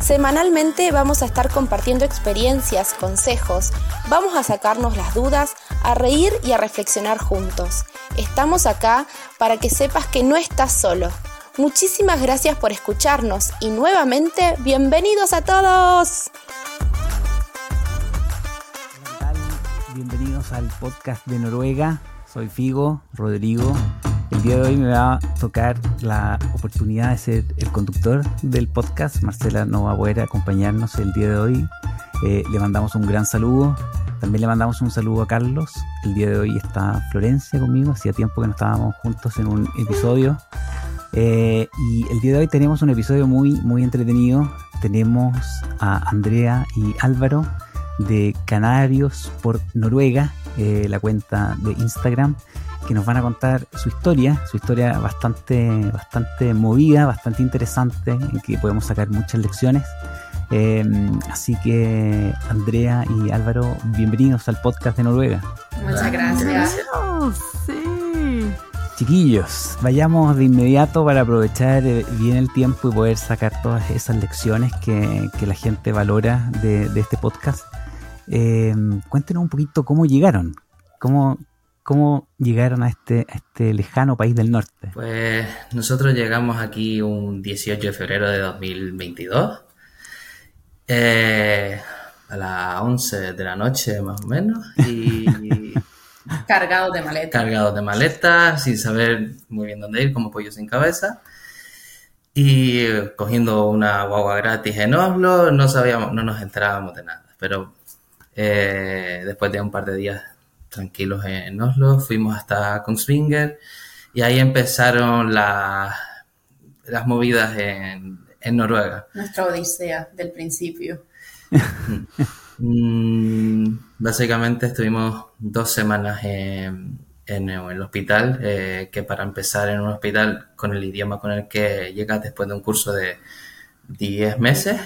Semanalmente vamos a estar compartiendo experiencias, consejos, vamos a sacarnos las dudas, a reír y a reflexionar juntos. Estamos acá para que sepas que no estás solo. Muchísimas gracias por escucharnos y nuevamente bienvenidos a todos. Bienvenidos al podcast de Noruega. Soy Figo, Rodrigo. El día de hoy me va a tocar la oportunidad de ser el conductor del podcast. Marcela no va a poder acompañarnos el día de hoy. Eh, le mandamos un gran saludo. También le mandamos un saludo a Carlos. El día de hoy está Florencia conmigo. Hacía tiempo que no estábamos juntos en un episodio. Eh, y el día de hoy tenemos un episodio muy, muy entretenido. Tenemos a Andrea y Álvaro de Canarios por Noruega, eh, la cuenta de Instagram, que nos van a contar su historia, su historia bastante, bastante movida, bastante interesante, en que podemos sacar muchas lecciones. Eh, así que Andrea y Álvaro, bienvenidos al podcast de Noruega. Muchas gracias. Sí. Chiquillos, vayamos de inmediato para aprovechar eh, bien el tiempo y poder sacar todas esas lecciones que, que la gente valora de, de este podcast. Eh, cuéntenos un poquito cómo llegaron, cómo, cómo llegaron a este, a este lejano país del norte. Pues nosotros llegamos aquí un 18 de febrero de 2022, eh, a las 11 de la noche más o menos, y Cargados de maletas. cargados de maletas, sin saber muy bien dónde ir, como pollo sin cabeza. Y cogiendo una guagua gratis en Oslo, no sabíamos, no nos enterábamos de nada. Pero eh, después de un par de días tranquilos en Oslo, fuimos hasta Kongsvinger y ahí empezaron la- las movidas en, en Noruega. Nuestra odisea del principio. Mm, básicamente estuvimos dos semanas en, en el hospital, eh, que para empezar en un hospital con el idioma con el que llegas después de un curso de 10 meses,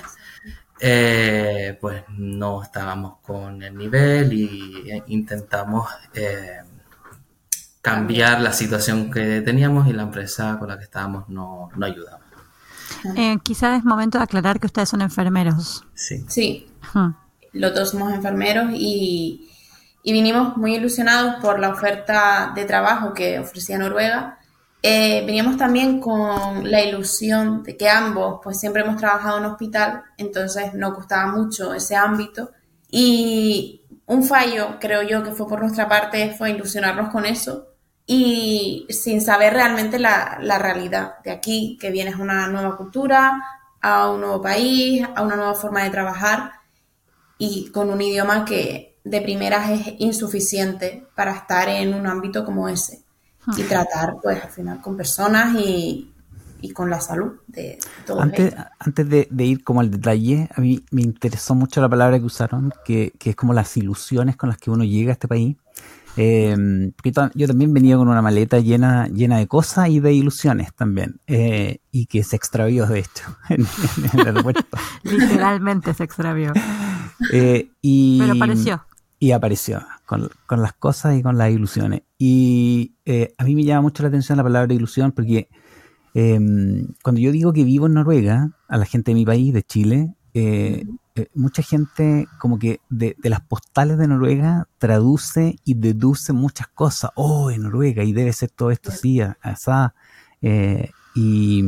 eh, pues no estábamos con el nivel y eh, intentamos eh, cambiar la situación que teníamos y la empresa con la que estábamos no, no ayudaba. Eh, quizás es momento de aclarar que ustedes son enfermeros. Sí. Sí, Ujú. los dos somos enfermeros y, y vinimos muy ilusionados por la oferta de trabajo que ofrecía Noruega. Eh, veníamos también con la ilusión de que ambos pues siempre hemos trabajado en hospital, entonces nos gustaba mucho ese ámbito. Y un fallo, creo yo, que fue por nuestra parte fue ilusionarnos con eso y sin saber realmente la, la realidad de aquí, que vienes a una nueva cultura, a un nuevo país, a una nueva forma de trabajar y con un idioma que de primeras es insuficiente para estar en un ámbito como ese y tratar pues al final con personas y, y con la salud de todos Antes, ellos. antes de, de ir como al detalle, a mí me interesó mucho la palabra que usaron, que, que es como las ilusiones con las que uno llega a este país. Eh, yo también venía con una maleta llena, llena de cosas y de ilusiones también, eh, y que se extravió de hecho en, en el aeropuerto. Literalmente se extravió. Eh, y, Pero apareció. Y apareció con, con las cosas y con las ilusiones. Y eh, a mí me llama mucho la atención la palabra ilusión porque eh, cuando yo digo que vivo en Noruega, a la gente de mi país, de Chile, eh, eh, mucha gente como que de, las postales de Noruega traduce y deduce muchas cosas. Oh, en Noruega y debe ser todo esto así, a- asá. Y,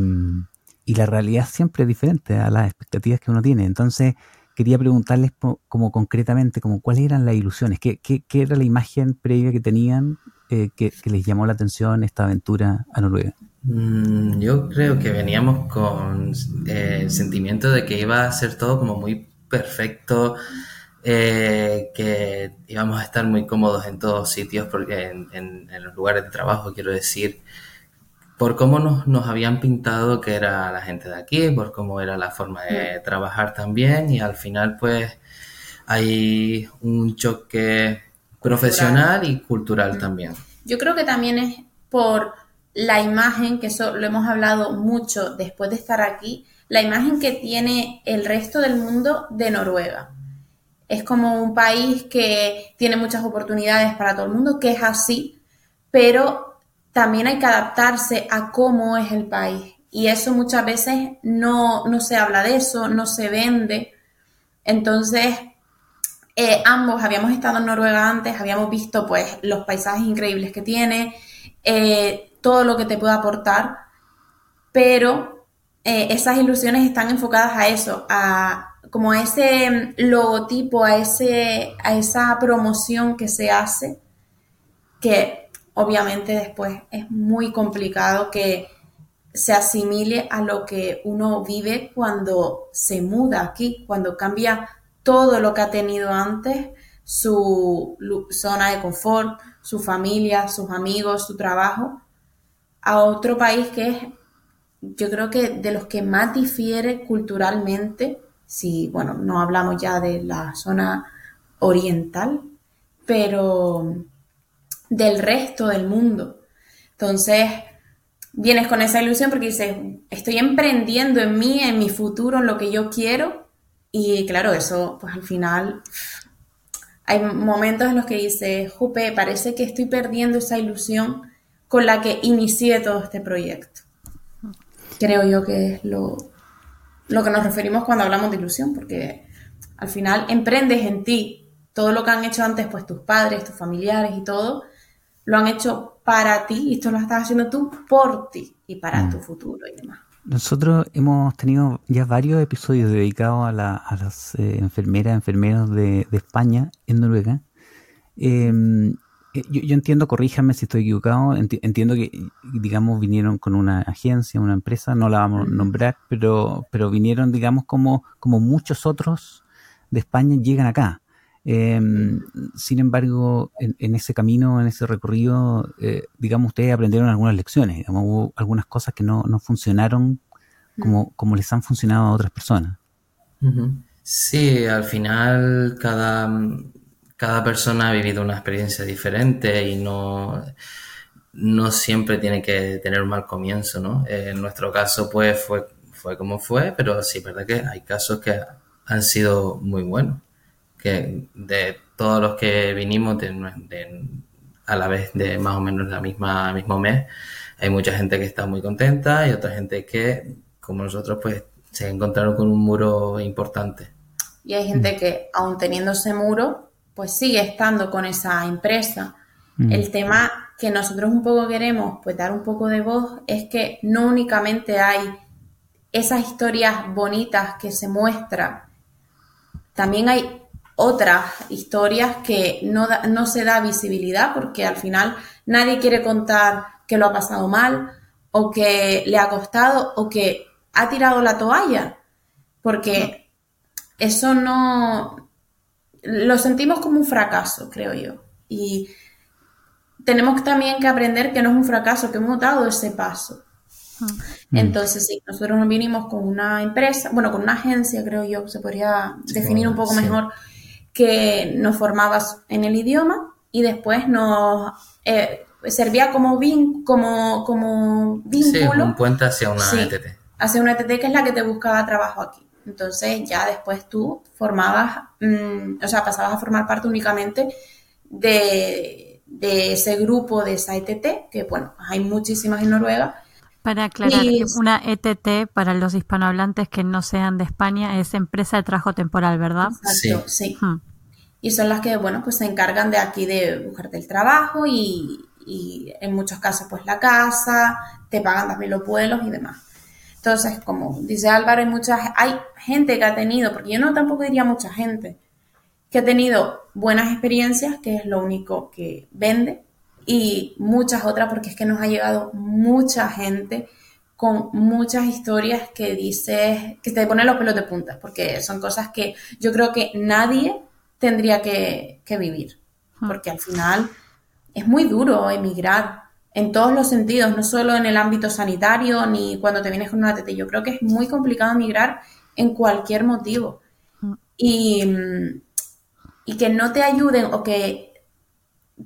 y la realidad siempre es diferente a las expectativas que uno tiene. Entonces, quería preguntarles como concretamente, como cuáles eran las ilusiones, qué, qué, qué era la imagen previa que tenían eh, que, que les llamó la atención esta aventura a Noruega. Mm, Yo creo que veníamos con eh, el sentimiento de que iba a ser todo como muy perfecto, eh, que íbamos a estar muy cómodos en todos sitios, porque en, en- en los lugares de trabajo, quiero decir, por cómo nos, nos habían pintado que era la gente de aquí, por cómo era la forma de trabajar también, y al final pues hay un choque profesional y cultural también. Yo creo que también es por la imagen, que eso lo hemos hablado mucho después de estar aquí, la imagen que tiene el resto del mundo de Noruega. Es como un país que tiene muchas oportunidades para todo el mundo, que es así, pero también hay que adaptarse a cómo es el país. Y eso muchas veces no, no se habla de eso, no se vende. Entonces, eh, ambos habíamos estado en Noruega antes, habíamos visto pues los paisajes increíbles que tiene, eh, todo lo que te puede aportar, pero eh, esas ilusiones están enfocadas a eso, a como a ese logotipo, a, ese, a esa promoción que se hace, que obviamente después es muy complicado que se asimile a lo que uno vive cuando se muda aquí, cuando cambia todo lo que ha tenido antes, su zona de confort, su familia, sus amigos, su trabajo, a otro país que es, yo creo que de los que más difiere culturalmente, si, bueno, no hablamos ya de la zona oriental, pero del resto del mundo. Entonces, vienes con esa ilusión porque dices, estoy emprendiendo en mí, en mi futuro, en lo que yo quiero. Y claro, eso, pues al final, hay momentos en los que dices, Jupe, parece que estoy perdiendo esa ilusión con la que inicié todo este proyecto. Creo yo que es lo, lo que nos referimos cuando hablamos de ilusión, porque al final emprendes en ti todo lo que han hecho antes, pues tus padres, tus familiares y todo, lo han hecho para ti y esto lo estás haciendo tú por ti y para mm. tu futuro y demás. Nosotros hemos tenido ya varios episodios dedicados a, las eh, enfermeras, enfermeros de, España en Noruega. Em, eh, yo, entiendo, corríjame si estoy equivocado, entiendo que, digamos, vinieron con una agencia, una empresa, no la vamos a nombrar, pero, pero vinieron, digamos, como, como muchos otros de España llegan acá. Em, sin embargo, en, ese camino, en ese recorrido, eh, digamos, ustedes aprendieron algunas lecciones, digamos, hubo algunas cosas que no, no funcionaron como, como les han funcionado a otras personas. Sí, al final cada, cada persona ha vivido una experiencia diferente y no, no siempre tiene que tener un mal comienzo, ¿no? en nuestro caso, pues fue, fue como fue, pero sí, verdad que hay casos que han sido muy buenos que de todos los que vinimos a la vez de más o menos la misma mismo mes, hay mucha gente que está muy contenta y otra gente que, como nosotros, pues se encontraron con un muro importante. Y hay gente mm. que, aun teniendo ese muro, pues sigue estando con esa empresa. Mm. El tema que nosotros un poco queremos, pues dar un poco de voz, es que no únicamente hay esas historias bonitas que se muestran, también hay otras historias que no, no se da visibilidad porque al final nadie quiere contar que lo ha pasado mal o que le ha costado o que ha tirado la toalla, porque eso no lo sentimos como un fracaso, creo yo. Y tenemos también que aprender que no es un fracaso, que hemos dado ese paso. Entonces, sí, nosotros nos vinimos con una empresa, bueno, con una agencia, creo yo, se podría definir un poco mejor que nos formabas en el idioma y después nos eh, servía como, como, como vínculo. Sí, un puente hacia una ETT. Hacia una ETT que es la que te buscaba trabajo aquí. Entonces ya después tú formabas, mm, o sea, pasabas a formar parte únicamente de, de ese grupo de esa ETT, que bueno, hay muchísimas en Noruega, para aclarar, una ETT para los hispanohablantes que no sean de España es empresa de trabajo temporal, ¿verdad? Exacto, sí. Y son las que, bueno, pues se encargan de aquí de buscarte el trabajo y, en muchos casos pues la casa, te pagan también los vuelos y demás. Entonces, como dice Álvaro, hay muchas, hay gente que ha tenido, porque yo no tampoco diría mucha gente, que ha tenido buenas experiencias, que es lo único que vende, y muchas otras porque es que nos ha llegado mucha gente con muchas historias que dices, que te ponen los pelos de punta, porque son cosas que yo creo que nadie tendría que, vivir, porque al final es muy duro emigrar en todos los sentidos, no solo en el ámbito sanitario ni cuando te vienes con una TT. Yo creo que es muy complicado emigrar en cualquier motivo. Y, y que no te ayuden o que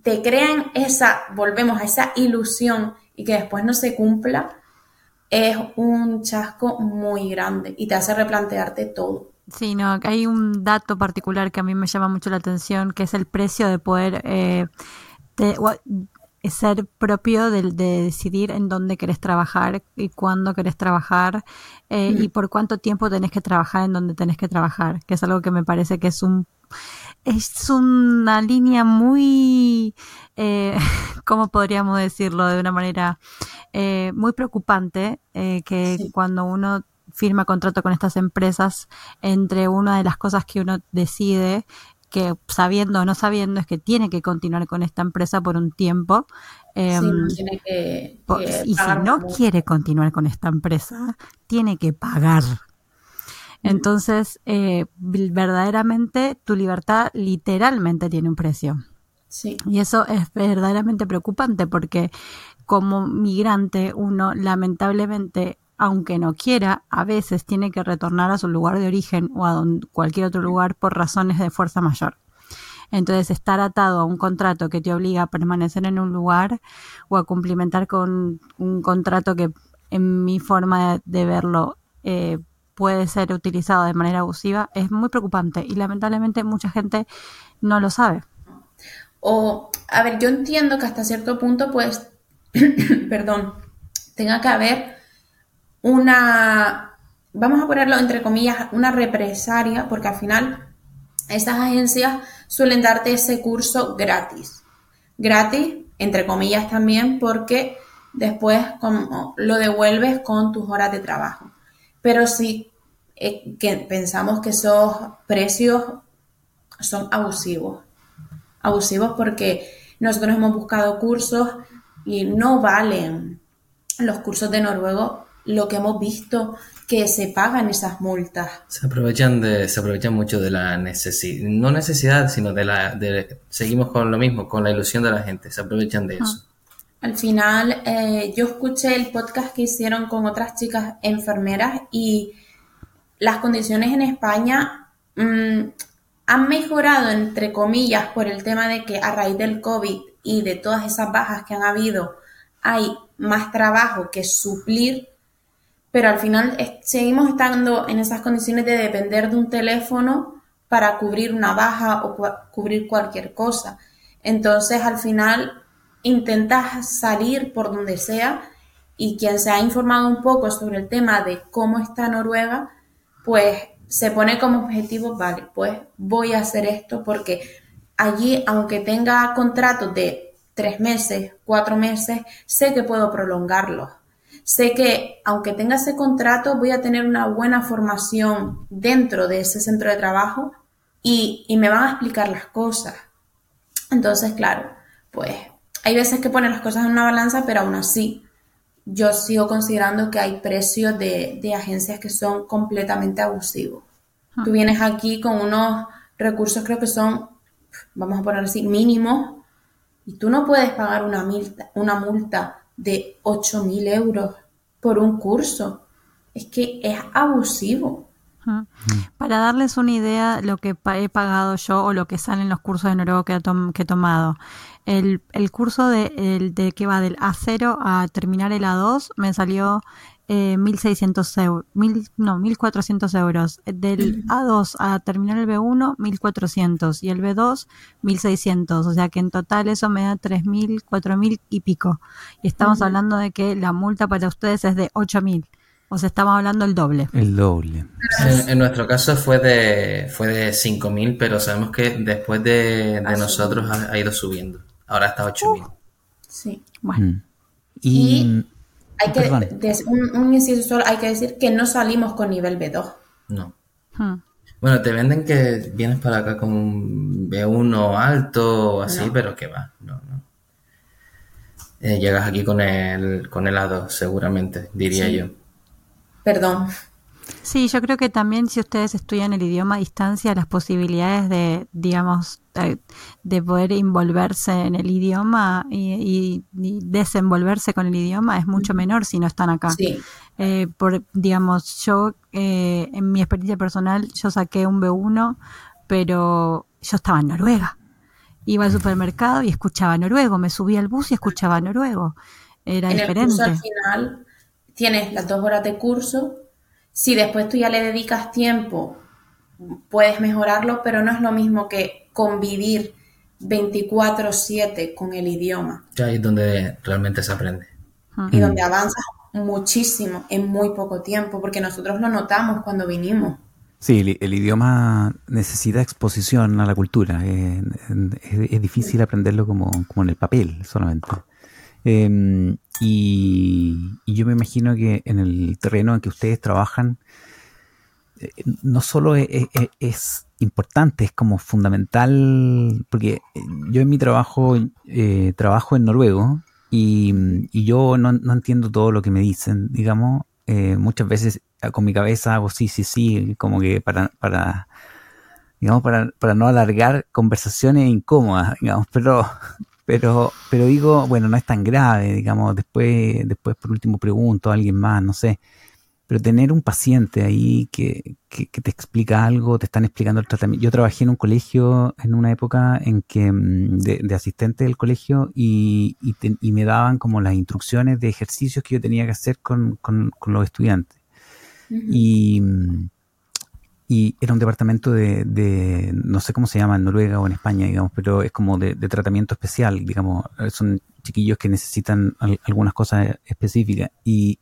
te crean esa, volvemos a esa ilusión y que después no se cumpla, es un chasco muy grande y te hace replantearte todo. Sí, no, hay un dato particular que a mí me llama mucho la atención, que es el precio de poder eh, ser propio de, decidir en dónde querés trabajar y cuándo querés trabajar eh, y por cuánto tiempo tenés que trabajar en donde tenés que trabajar, que es algo que me parece que es un es una línea muy, eh, ¿cómo podríamos decirlo de una manera eh, muy preocupante? Eh, que cuando uno firma contrato con estas empresas, entre una de las cosas que uno decide que sabiendo o no sabiendo es que tiene que continuar con esta empresa por un tiempo. Em, y si no quiere continuar con esta empresa, tiene que pagar. Entonces, eh, verdaderamente tu libertad literalmente tiene un precio. Sí. Y eso es verdaderamente preocupante porque como migrante uno lamentablemente aunque no quiera, a veces tiene que retornar a su lugar de origen o a cualquier otro lugar por razones de fuerza mayor. Entonces, estar atado a un contrato que te obliga a permanecer en un lugar o a cumplimentar con un contrato que, en mi forma de, verlo, eh, puede ser utilizado de manera abusiva, es muy preocupante y lamentablemente mucha gente no lo sabe. O, a ver, yo entiendo que hasta cierto punto, pues, perdón, tenga que haber una, vamos a ponerlo entre comillas, una represaria, porque al final estas agencias suelen darte ese curso gratis. Gratis, entre comillas también, porque después como lo devuelves con tus horas de trabajo. Pero sí eh, que pensamos que esos precios son abusivos. Abusivos porque nosotros hemos buscado cursos y no valen los cursos de noruego lo que hemos visto que se pagan esas multas. Se aprovechan de, se aprovechan mucho de la necesidad, no necesidad, sino de la, de, seguimos con lo mismo, con la ilusión de la gente, se aprovechan de eso. Al final, eh, yo escuché el podcast que hicieron con otras chicas enfermeras y las condiciones en España mm, han mejorado, entre comillas, por el tema de que a raíz del COVID y de todas esas bajas que han habido, hay más trabajo que suplir pero al final seguimos estando en esas condiciones de depender de un teléfono para cubrir una baja o cubrir cualquier cosa. Entonces al final intentas salir por donde sea y quien se ha informado un poco sobre el tema de cómo está Noruega, pues se pone como objetivo, vale, pues voy a hacer esto porque allí, aunque tenga contratos de tres meses, cuatro meses, sé que puedo prolongarlos Sé que aunque tenga ese contrato, voy a tener una buena formación dentro de ese centro de trabajo y, me van a explicar las cosas. Entonces, claro, pues hay veces que ponen las cosas en una balanza, pero aún así yo sigo considerando que hay precios de, agencias que son completamente abusivos. Ah. Tú vienes aquí con unos recursos, creo que son, vamos a poner así, mínimos, y tú no puedes pagar una multa, una multa de 8.000 euros por un curso. Es que es abusivo. Para darles una idea, lo que he pagado yo o lo que salen los cursos de noruego que, he tomado. El, curso de, de, que va del A0 a terminar el A2 me salió eh, 1.600 euros, mil, no, 1.400 euros. Del A2 a terminar el B1, 1.400 y el B2, 1.600. O sea que en total eso me da 3.000, 4.000 y pico. Y estamos hablando de que la multa para ustedes es de 8.000. O sea, estamos hablando el doble. El doble. En, nuestro caso fue de, fue de 5.000, pero sabemos que después de, nosotros ha, ido subiendo. Ahora está 8.000. sí. Bueno. Mm. y hay que, un, inciso solo, hay que decir que no salimos con nivel B2. No. Hmm. Bueno, te venden que vienes para acá con un B1 alto o así, pero que va, no, no. Eh, llegas aquí con el, con el A2, seguramente, diría yo. Perdón. Sí, yo creo que también si ustedes estudian el idioma a distancia, las posibilidades de, digamos, de, poder envolverse en el idioma y, desenvolverse con el idioma es mucho menor si no están acá. Eh, por, digamos, yo, eh, en mi experiencia personal, yo saqué un B1, pero yo estaba en Noruega. Iba al supermercado y escuchaba noruego, me subía al bus y escuchaba noruego. era en diferente. el curso al final tienes las dos horas de curso. Si después tú ya le dedicas tiempo, puedes mejorarlo, pero no es lo mismo que convivir 24/7 con el idioma. Ya ahí es donde realmente se aprende. y donde avanzas muchísimo en muy poco tiempo, porque nosotros lo notamos cuando vinimos. Sí, el, el idioma necesita exposición a la cultura. eh, es, es difícil aprenderlo como, como en el papel solamente. Eh, y, y yo me imagino que en el terreno en que ustedes trabajan, eh, no solo es, es- es importante, es como fundamental, porque eh, yo en mi trabajo eh, trabajo en noruego y, y yo no, no entiendo todo lo que me dicen, digamos, muchas veces eh, con mi cabeza hago sí, sí, sí, como que para, para digamos, para, para no alargar conversaciones incómodas, digamos, pero, pero, pero digo, bueno, no es tan grave, digamos, después, después por último pregunto a alguien más, no sé. Pero tener un paciente ahí que, que, que te explica algo, te están explicando el tratamiento. Yo trabajé en un colegio en una época en que mm, de, de asistente del colegio y, y, te- y me daban como las instrucciones de ejercicios que yo tenía que hacer con, con, con los estudiantes. Y, mm, y era un departamento de, de, no sé cómo se llama en Noruega o en España, digamos, pero es como de, tratamiento especial, digamos, son chiquillos que necesitan al- algunas cosas específicas. Y,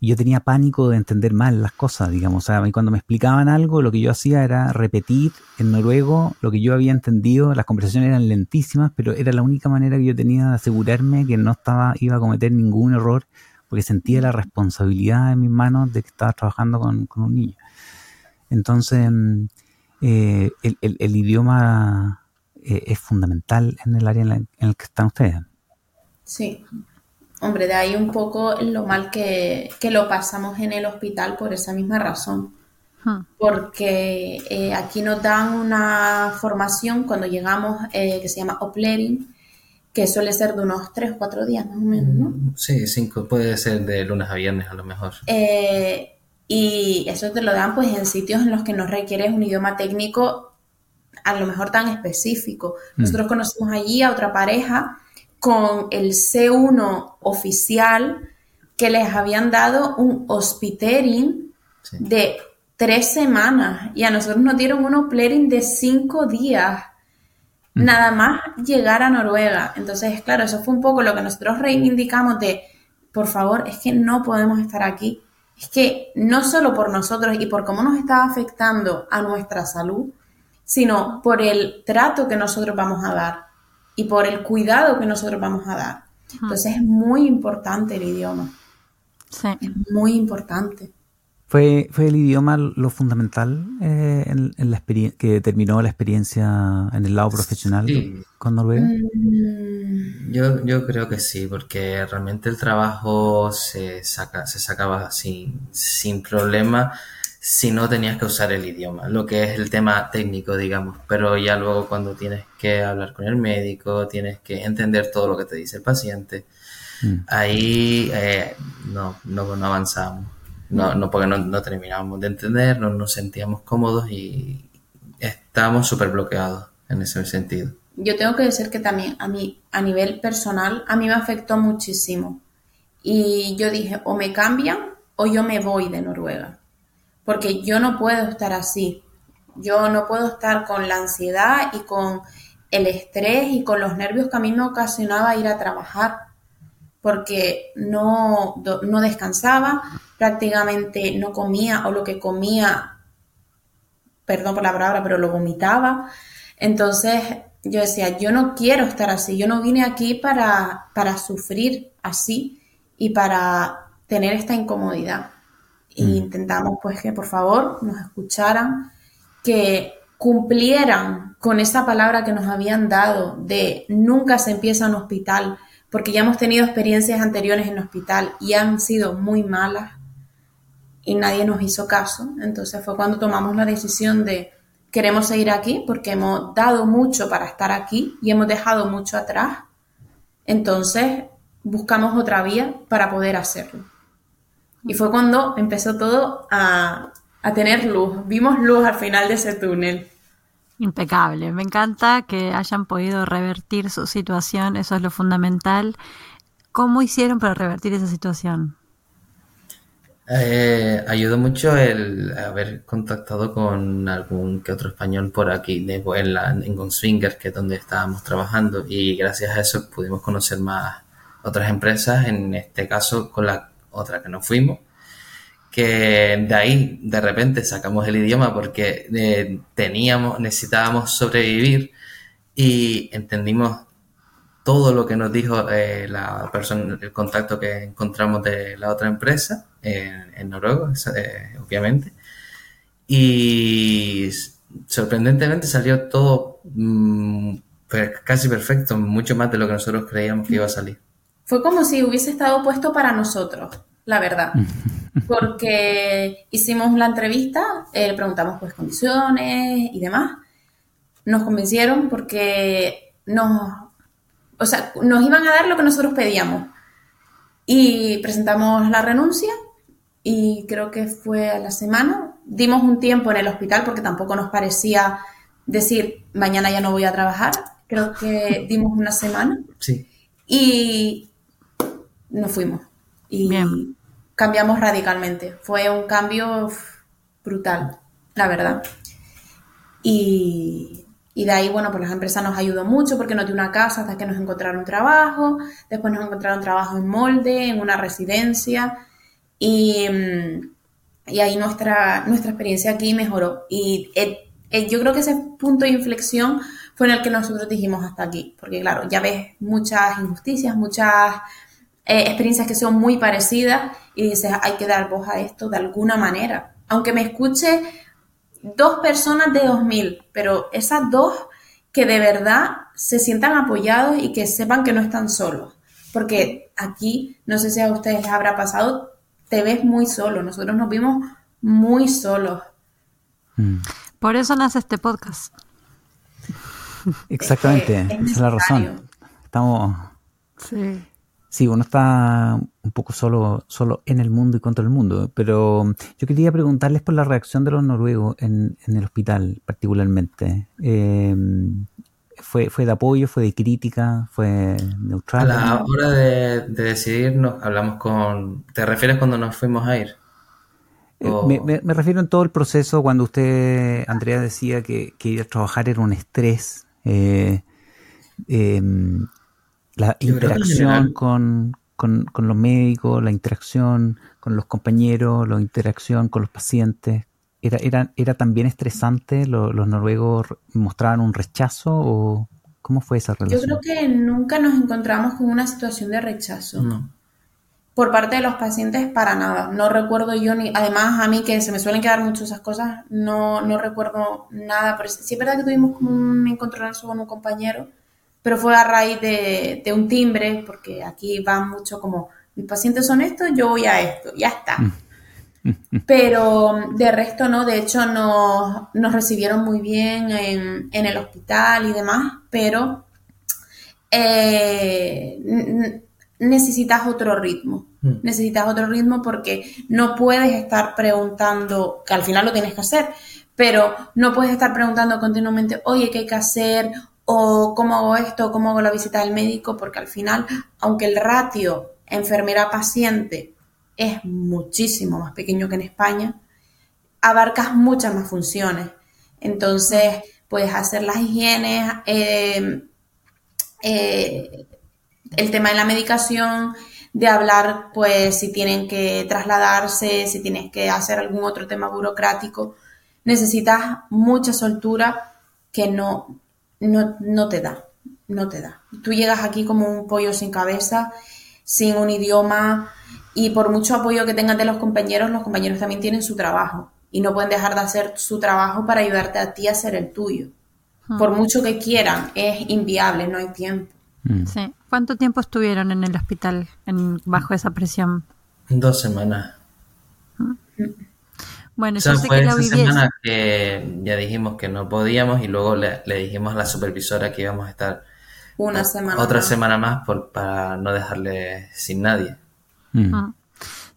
y yo tenía pánico de entender mal las cosas, digamos, o sea, cuando me explicaban algo, lo que yo hacía era repetir en noruego lo que yo había entendido, las conversaciones eran lentísimas, pero era la única manera que yo tenía de asegurarme que no estaba, iba a cometer ningún error, porque sentía la responsabilidad en mis manos de que estaba trabajando con un niño. Entonces, mm, eh, el, el- el idioma eh, es fundamental en el área en, la- en el que están ustedes. Sí. Hombre, de ahí un poco lo mal que, que lo pasamos en el hospital por esa misma razón. Hmm. Porque eh, aquí nos dan una formación cuando llegamos eh, que se llama Oplerin, que suele ser de unos 3 o 4 días más o menos, ¿no? Sí, cinco, puede ser de lunes a viernes a lo mejor. Eh, y eso te lo dan pues en sitios en los que no requieres un idioma técnico a lo mejor tan específico. Nosotros conocimos allí a otra pareja con el C1 oficial que les habían dado un hospitering Sí. de tres semanas y a nosotros nos dieron un hospitering de cinco días nada más llegar a Noruega. Entonces, claro, eso fue un poco lo que nosotros reivindicamos de, por favor, es que no podemos estar aquí. Es que no solo por nosotros y por cómo nos está afectando a nuestra salud, sino por el trato que nosotros vamos a dar y por el cuidado que nosotros vamos a dar. Entonces es muy importante el idioma, Sí. es muy importante. ¿Fue, fue el idioma lo fundamental eh, en, en la que determinó la experiencia en el lado profesional Sí. con Noruega? Mm, Yo, yo creo que sí, porque realmente el trabajo se saca, se sacaba sin, sin problema si no tenías que usar el idioma, lo que es el tema técnico, digamos, pero ya luego cuando tienes que hablar con el médico, tienes que entender todo lo que te dice el paciente, Mm. ahí eh, no, no, no avanzábamos, no, no porque no, terminábamos de entender, no nos sentíamos cómodos y estábamos súper bloqueados en ese sentido. Yo tengo que decir que también a mí, a nivel personal, a mí me afectó muchísimo. Y yo dije, o me cambian o yo me voy de Noruega. Porque yo no puedo estar así. Yo no puedo estar con la ansiedad y con el estrés y con los nervios que a mí me ocasionaba ir a trabajar. Porque no, no descansaba, prácticamente no comía o lo que comía, perdón por la palabra, pero lo vomitaba. Entonces yo decía, yo no quiero estar así, yo no vine aquí para, para sufrir así y para tener esta incomodidad. E intentamos pues que por favor nos escucharan, que cumplieran con esa palabra que nos habían dado de nunca se empieza un hospital, porque ya hemos tenido experiencias anteriores en hospital y han sido muy malas y nadie nos hizo caso. Entonces fue cuando tomamos la decisión de queremos seguir aquí porque hemos dado mucho para estar aquí y hemos dejado mucho atrás. Entonces buscamos otra vía para poder hacerlo. Y fue cuando empezó todo a, a tener luz. Vimos luz al final de ese túnel. Impecable. Me encanta que hayan podido revertir su situación, eso es lo fundamental. ¿Cómo hicieron para revertir esa situación? Eh, ayudó mucho el haber contactado con algún que otro español por aquí, de, en, la, en Gunswinger, que es donde estábamos trabajando, y gracias a eso pudimos conocer más otras empresas, en este caso con la otra que nos fuimos, que de ahí de repente sacamos el idioma porque eh, teníamos, necesitábamos sobrevivir y entendimos todo lo que nos dijo eh, la persona, el contacto que encontramos de la otra empresa en, Noruega, eh, obviamente. Y sorprendentemente salió todo mm, casi perfecto, mucho más de lo que nosotros creíamos que iba a salir. Fue como si hubiese estado puesto para nosotros, la verdad. Porque hicimos la entrevista, eh, preguntamos pues condiciones y demás. Nos convencieron porque nos, o sea, nos iban a dar lo que nosotros pedíamos. Y presentamos la renuncia y creo que fue a la semana. Dimos un tiempo en el hospital porque tampoco nos parecía decir mañana ya no voy a trabajar. Creo que dimos una semana. Sí. Y nos fuimos. Y cambiamos radicalmente. Fue un cambio brutal, la verdad. Y, y, de ahí, bueno, pues las empresas nos ayudó mucho porque nos dio una casa hasta que nos encontraron trabajo. Después nos encontraron trabajo en molde, en una residencia. Y, y ahí nuestra, nuestra experiencia aquí mejoró. Y eh, eh, yo creo que ese punto de inflexión fue en el que nosotros dijimos hasta aquí. Porque claro, ya ves muchas injusticias, muchas eh, experiencias que son muy parecidas y dices, hay que dar voz a esto de alguna manera. Aunque me escuche dos personas de 2000, pero esas dos que de verdad se sientan apoyados y que sepan que no están solos. Porque aquí, no sé si a ustedes les habrá pasado, te ves muy solo. Nosotros nos vimos muy solos. Mm. Por eso nace este podcast. Exactamente, esa es la razón. Estamos. Sí. Sí, uno está un poco solo, solo en el mundo y contra el mundo, pero yo quería preguntarles por la reacción de los noruegos en, el hospital particularmente. Eh, ¿fue, ¿Fue de apoyo, fue de crítica, fue neutral? A la hora de, de decidirnos, hablamos con... ¿Te refieres cuando nos fuimos a ir? Eh, me, refiero en todo el proceso cuando usted, Andrea, decía que, que ir a trabajar era un estrés. Eh, em, la interacción con, los médicos, la interacción con los compañeros, la interacción con los pacientes. ¿Era, era, era también estresante? ¿Los, noruegos mostraban un rechazo o cómo fue esa relación? Yo creo que nunca nos encontramos con una situación de rechazo. Por parte de los pacientes, para nada. No recuerdo yo ni. Además, a mí que se me suelen quedar mucho esas cosas, no, no recuerdo nada. Pero sí es verdad que tuvimos como un encontronazo con un compañero pero fue a raíz de, un timbre, porque aquí van mucho como, mis pacientes son estos, yo voy a esto, ya está. Mm. Pero de resto no, de hecho nos, nos recibieron muy bien en, el hospital y demás, pero eh, necesitas otro ritmo. Mm. Necesitas otro ritmo porque no puedes estar preguntando, que al final lo tienes que hacer, pero no puedes estar preguntando continuamente, oye, ¿qué hay que hacer? O cómo hago esto, cómo hago la visita del médico, porque al final, aunque el ratio enfermera-paciente es muchísimo más pequeño que en España, abarcas muchas más funciones. Entonces, puedes hacer las higienes, eh, eh, el tema de la medicación, de hablar, pues, si tienen que trasladarse, si tienes que hacer algún otro tema burocrático. Necesitas mucha soltura que no, no, no te da, no te da. Tú llegas aquí como un pollo sin cabeza, sin un idioma y por mucho apoyo que tengas de los compañeros, los compañeros también tienen su trabajo y no pueden dejar de hacer su trabajo para ayudarte a ti a hacer el tuyo. Por mucho que quieran, es inviable, no hay tiempo. Hmm. Sí. ¿Cuánto tiempo estuvieron en el hospital en, bajo esa presión? Dos semanas. Bueno, eso fue que esa semana que ya dijimos que no podíamos y luego le, dijimos a la supervisora que íbamos a estar una semana otra semana más por, para no dejarle sin nadie. Mm. Ah.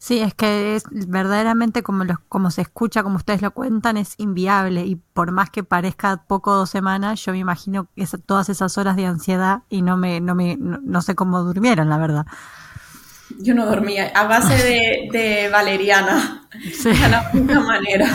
Sí, es que es verdaderamente como, los, como se escucha, como ustedes lo cuentan, es inviable y por más que parezca poco dos semanas, yo me imagino todas esas horas de ansiedad y no me, no me, no sé cómo durmieron, la verdad. Yo no dormía, a base de, valeriana, de la única manera.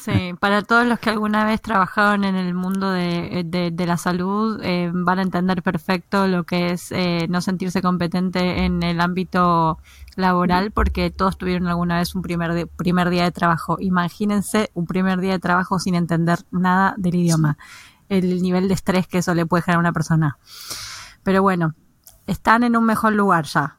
Sí, para todos los que alguna vez trabajaron en el mundo de, la salud, eh, van a entender perfecto lo que es eh, no sentirse competente en el ámbito laboral, porque todos tuvieron alguna vez un primer, primer día de trabajo. Imagínense un primer día de trabajo sin entender nada del idioma, el nivel de estrés que eso le puede generar a una persona. Pero bueno, están en un mejor lugar ya.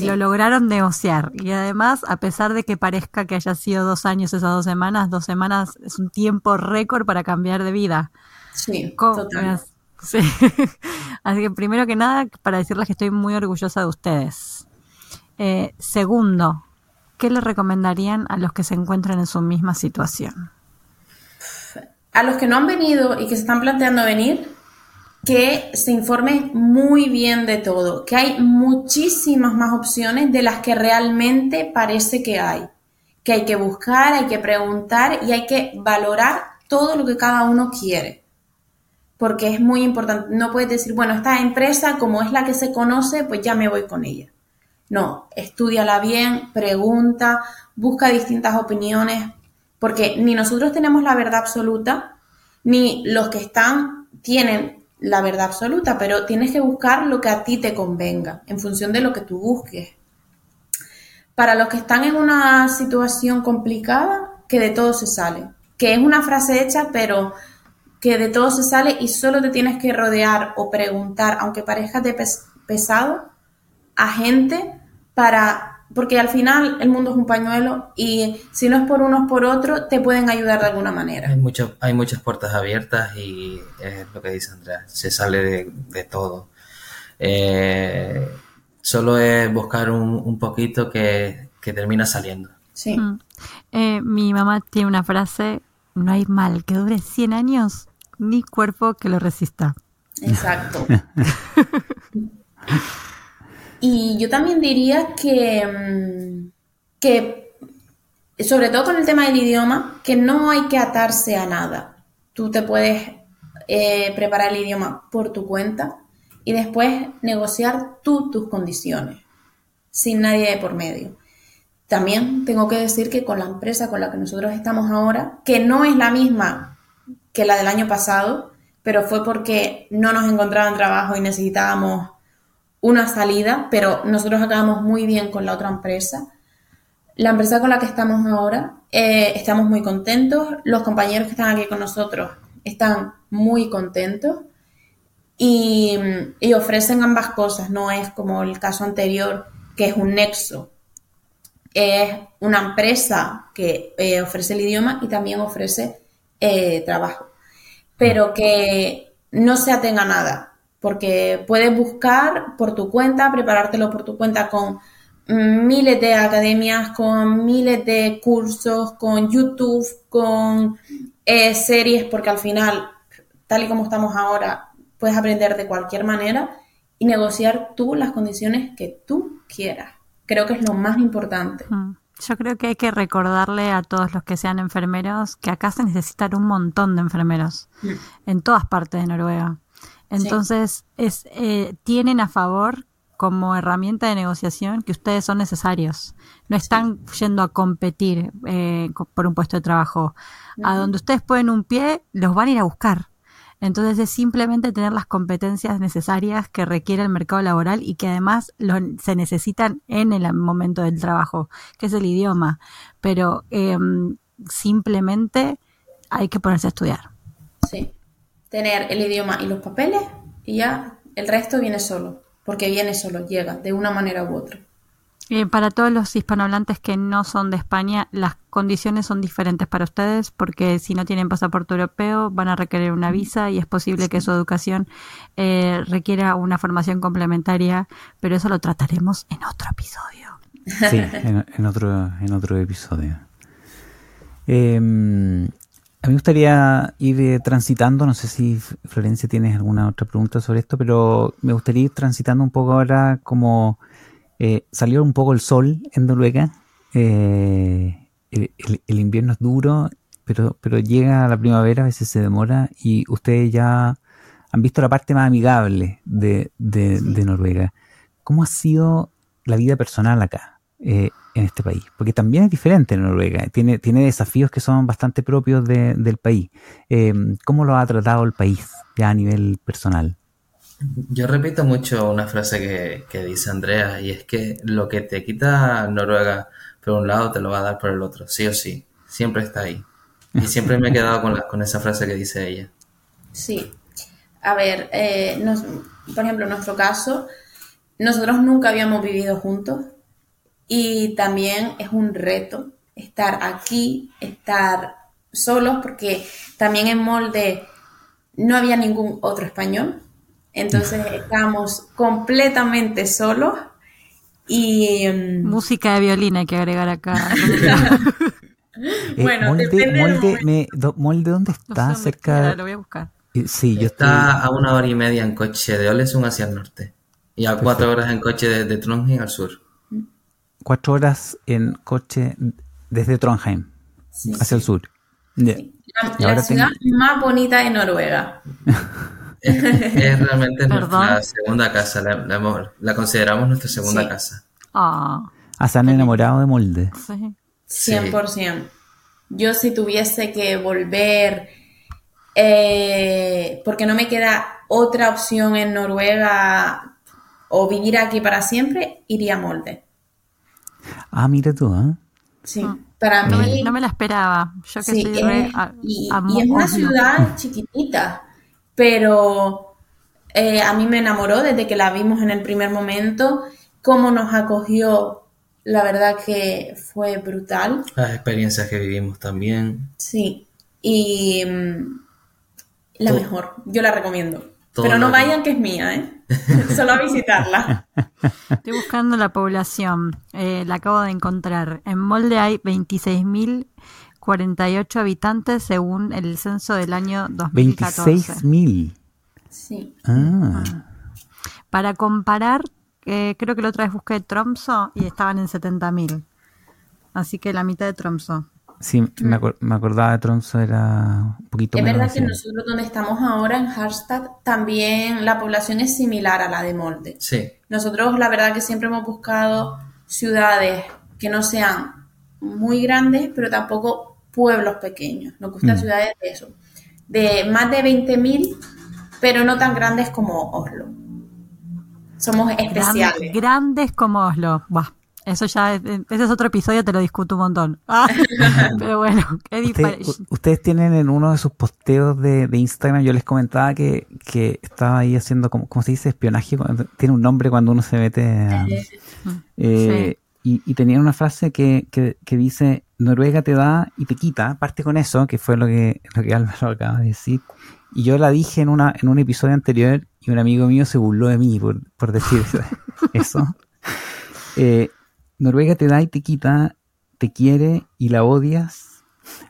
Lo lograron negociar. Y además, a pesar de que parezca que haya sido dos años esas dos semanas, dos semanas es un tiempo récord para cambiar de vida. Sí, Sí. Así que primero que nada, para decirles que estoy muy orgullosa de ustedes. Eh, segundo, ¿qué le recomendarían a los que se encuentran en su misma situación? A los que no han venido y que se están planteando venir, que se informe muy bien de todo, que hay muchísimas más opciones de las que realmente parece que hay, que hay que buscar, hay que preguntar y hay que valorar todo lo que cada uno quiere. Porque es muy importante, no puedes decir, bueno, esta empresa como es la que se conoce, pues ya me voy con ella. No, estudiala bien, pregunta, busca distintas opiniones, porque ni nosotros tenemos la verdad absoluta, ni los que están tienen la verdad absoluta, pero tienes que buscar lo que a ti te convenga, en función de lo que tú busques. Para los que están en una situación complicada, que de todo se sale, que es una frase hecha, pero que de todo se sale y solo te tienes que rodear o preguntar, aunque parezca de pesado, a gente para porque al final el mundo es un pañuelo y si no es por uno es por otro, te pueden ayudar de alguna manera. Hay, mucho, hay muchas puertas abiertas y es lo que dice Andrea, se sale de, todo. Eh, solo es buscar un, poquito que, termina saliendo. Sí. Mm. Eh, mi mamá tiene una frase, no hay mal que dure 100 años ni cuerpo que lo resista. Exacto. Y yo también diría que, mm, que, sobre todo con el tema del idioma, que no hay que atarse a nada. Tú te puedes eh, preparar el idioma por tu cuenta y después negociar tú tus condiciones, sin nadie de por medio. También tengo que decir que con la empresa con la que nosotros estamos ahora, que no es la misma que la del año pasado, pero fue porque no nos encontraban trabajo y necesitábamos una salida, pero nosotros acabamos muy bien con la otra empresa. La empresa con la que estamos ahora, eh, estamos muy contentos. Los compañeros que están aquí con nosotros están muy contentos y, ofrecen ambas cosas. No es como el caso anterior, que es un nexo. Es una empresa que eh, ofrece el idioma y también ofrece eh, trabajo. Pero que no se atenga a nada porque puedes buscar por tu cuenta, preparártelo por tu cuenta con miles de academias, con miles de cursos, con YouTube, con eh, series, porque al final, tal y como estamos ahora, puedes aprender de cualquier manera y negociar tú las condiciones que tú quieras. Creo que es lo más importante. Mm. Yo creo que hay que recordarle a todos los que sean enfermeros que acá se necesitan un montón de enfermeros mm. en todas partes de Noruega. Entonces, es, eh, tienen a favor como herramienta de negociación que ustedes son necesarios. No están yendo a competir eh, por un puesto de trabajo. A donde ustedes ponen un pie, los van a ir a buscar. Entonces es simplemente tener las competencias necesarias que requiere el mercado laboral y que además se necesitan en el momento del trabajo, que es el idioma. Pero em, simplemente hay que ponerse a estudiar. Sí tener el idioma y los papeles y ya el resto viene solo, porque viene solo, llega de una manera u otra. Eh, para todos los hispanohablantes que no son de España, las condiciones son diferentes para ustedes porque si no tienen pasaporte europeo van a requerir una visa y es posible que su educación eh, requiera una formación complementaria, pero eso lo trataremos en otro episodio. Sí, en, otro, en otro episodio. Em, a mí me gustaría ir eh, transitando, no sé si Florencia tienes alguna otra pregunta sobre esto, pero me gustaría ir transitando un poco ahora como eh, salió un poco el sol en Noruega. Eh, el, invierno es duro, pero, pero llega la primavera, a veces se demora y ustedes ya han visto la parte más amigable de, de, de Noruega. ¿Cómo ha sido la vida personal acá, eh, en este país? Porque también es diferente en Noruega, tiene, tiene desafíos que son bastante propios de, del país. Eh, ¿Cómo lo ha tratado el país ya a nivel personal? Yo repito mucho una frase que, que dice Andrea y es que lo que te quita Noruega por un lado te lo va a dar por el otro, sí o sí, siempre está ahí. Y siempre me he quedado con, la, con esa frase que dice ella. Sí. A ver, eh, nos- por ejemplo, en nuestro caso, nosotros nunca habíamos vivido juntos y también es un reto estar aquí, estar solos, porque también en Molde no había ningún otro español, entonces estábamos completamente solos y... mm, Música de violín hay que agregar acá. Eh, Bueno, molde, depende molde, momento. me- do- molde, ¿dónde No sé está? Cerca. lo voy a buscar. Eh, Sí, yo estoy. Está a una hora y media en coche de Olesund hacia el norte y a cuatro horas en coche de, de Trondheim al sur. Cuatro horas en coche desde Trondheim sí, hacia el sur. La, Y la ahora ciudad más bonita de Noruega. Es, es realmente Perdón. nuestra segunda casa, la, la hemos- la consideramos nuestra segunda Sí. casa. Ah, Ah, se han enamorado de Molde. sí. Sí. 100%. Yo si tuviese que volver, eh, porque no me queda otra opción en Noruega o vivir aquí para siempre, iría a Molde. Ah, mira tú, ¿eh? Sí, para No, mí... no me la esperaba. Yo que Sí, soy es- re a- y, amo y es una ciudad chiquitita, pero eh, a mí me enamoró desde que la vimos en el primer momento, cómo nos acogió, la verdad que fue brutal, Las experiencias que vivimos también. sí, y mm, la Todo- mejor, yo la recomiendo. Pero no vayan que es mía, ¿eh? Solo a visitarla. Estoy buscando la población. Eh, la acabo de encontrar. En Molde hay 26.048 habitantes según el censo del año 2014. 26.000. Sí. Ah, Para comparar, eh, creo que la otra vez busqué Tromso y estaban en 70.000. Así que la mitad de Tromso. Sí, me, acor- me acordaba de Tromso, era un poquito Es verdad que nosotros donde estamos ahora, en Harstad, también la población es similar a la de Molde. Sí, Nosotros la verdad que siempre hemos buscado ciudades que no sean muy grandes, pero tampoco pueblos pequeños. Nos gustan Mm. ciudades de eso, de más de 20.000, pero no tan grandes como Oslo. Somos especiales. grandes como Oslo. Buah, eso ya, es- ese es otro episodio, te lo discuto un montón. Ah, pero bueno, qué Usted- diferente. ustedes tienen en uno de sus posteos de, de Instagram, yo les comentaba que, que estaba ahí haciendo, como, ¿cómo se dice? Espionaje. Tiene un nombre cuando uno se mete a... Eh, y, y tenía una frase que, que, que dice, Noruega te da y te quita, parte con eso, que fue lo que, lo que Álvaro acaba de decir. Y yo la dije en, una, en un episodio anterior y un amigo mío se burló de mí por, por decir eso. Eh, Noruega te da y te quita, te quiere y la odias,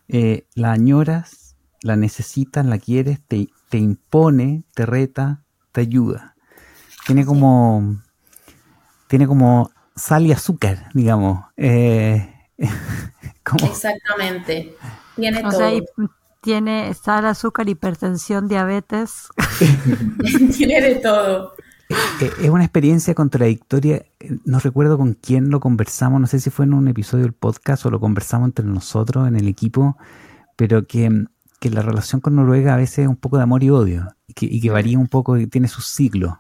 eh, la añoras, la necesitas, la quieres, te, te impone, te reta, te ayuda. Tiene como tiene como sal y azúcar, digamos. Eh, como- Exactamente. Tiene O todo. sea, y tiene sal, azúcar, hipertensión, diabetes. Tiene de todo. Eh, es una experiencia contradictoria. Eh, No recuerdo con quién lo conversamos, no sé si fue en un episodio del podcast o lo conversamos entre nosotros en el equipo, pero que, que la relación con Noruega a veces es un poco de amor y odio y que, y que varía un poco y tiene sus siglos.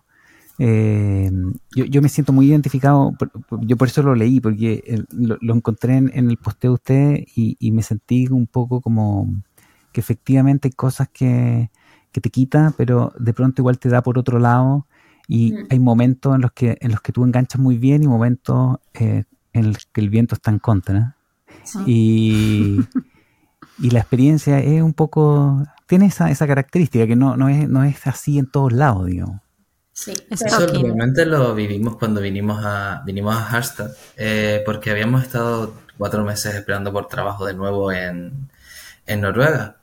Eh, yo, yo me siento muy identificado, por- por- yo por eso lo leí, porque eh, lo, lo encontré en, en el posteo de usted y, y me sentí un poco como que efectivamente hay cosas que, que te quita, pero de pronto igual te da por otro lado y Mm. hay momentos en los que en los que tú enganchas muy bien y momentos eh, en los que el viento está en contra. Y, y la experiencia es un poco, tiene esa, esa característica que no, no, es, no es así en todos lados, digamos. Sí. Eso realmente lo vivimos cuando vinimos a, vinimos a Harstad, eh, porque habíamos estado cuatro meses esperando por trabajo de nuevo en, en Noruega.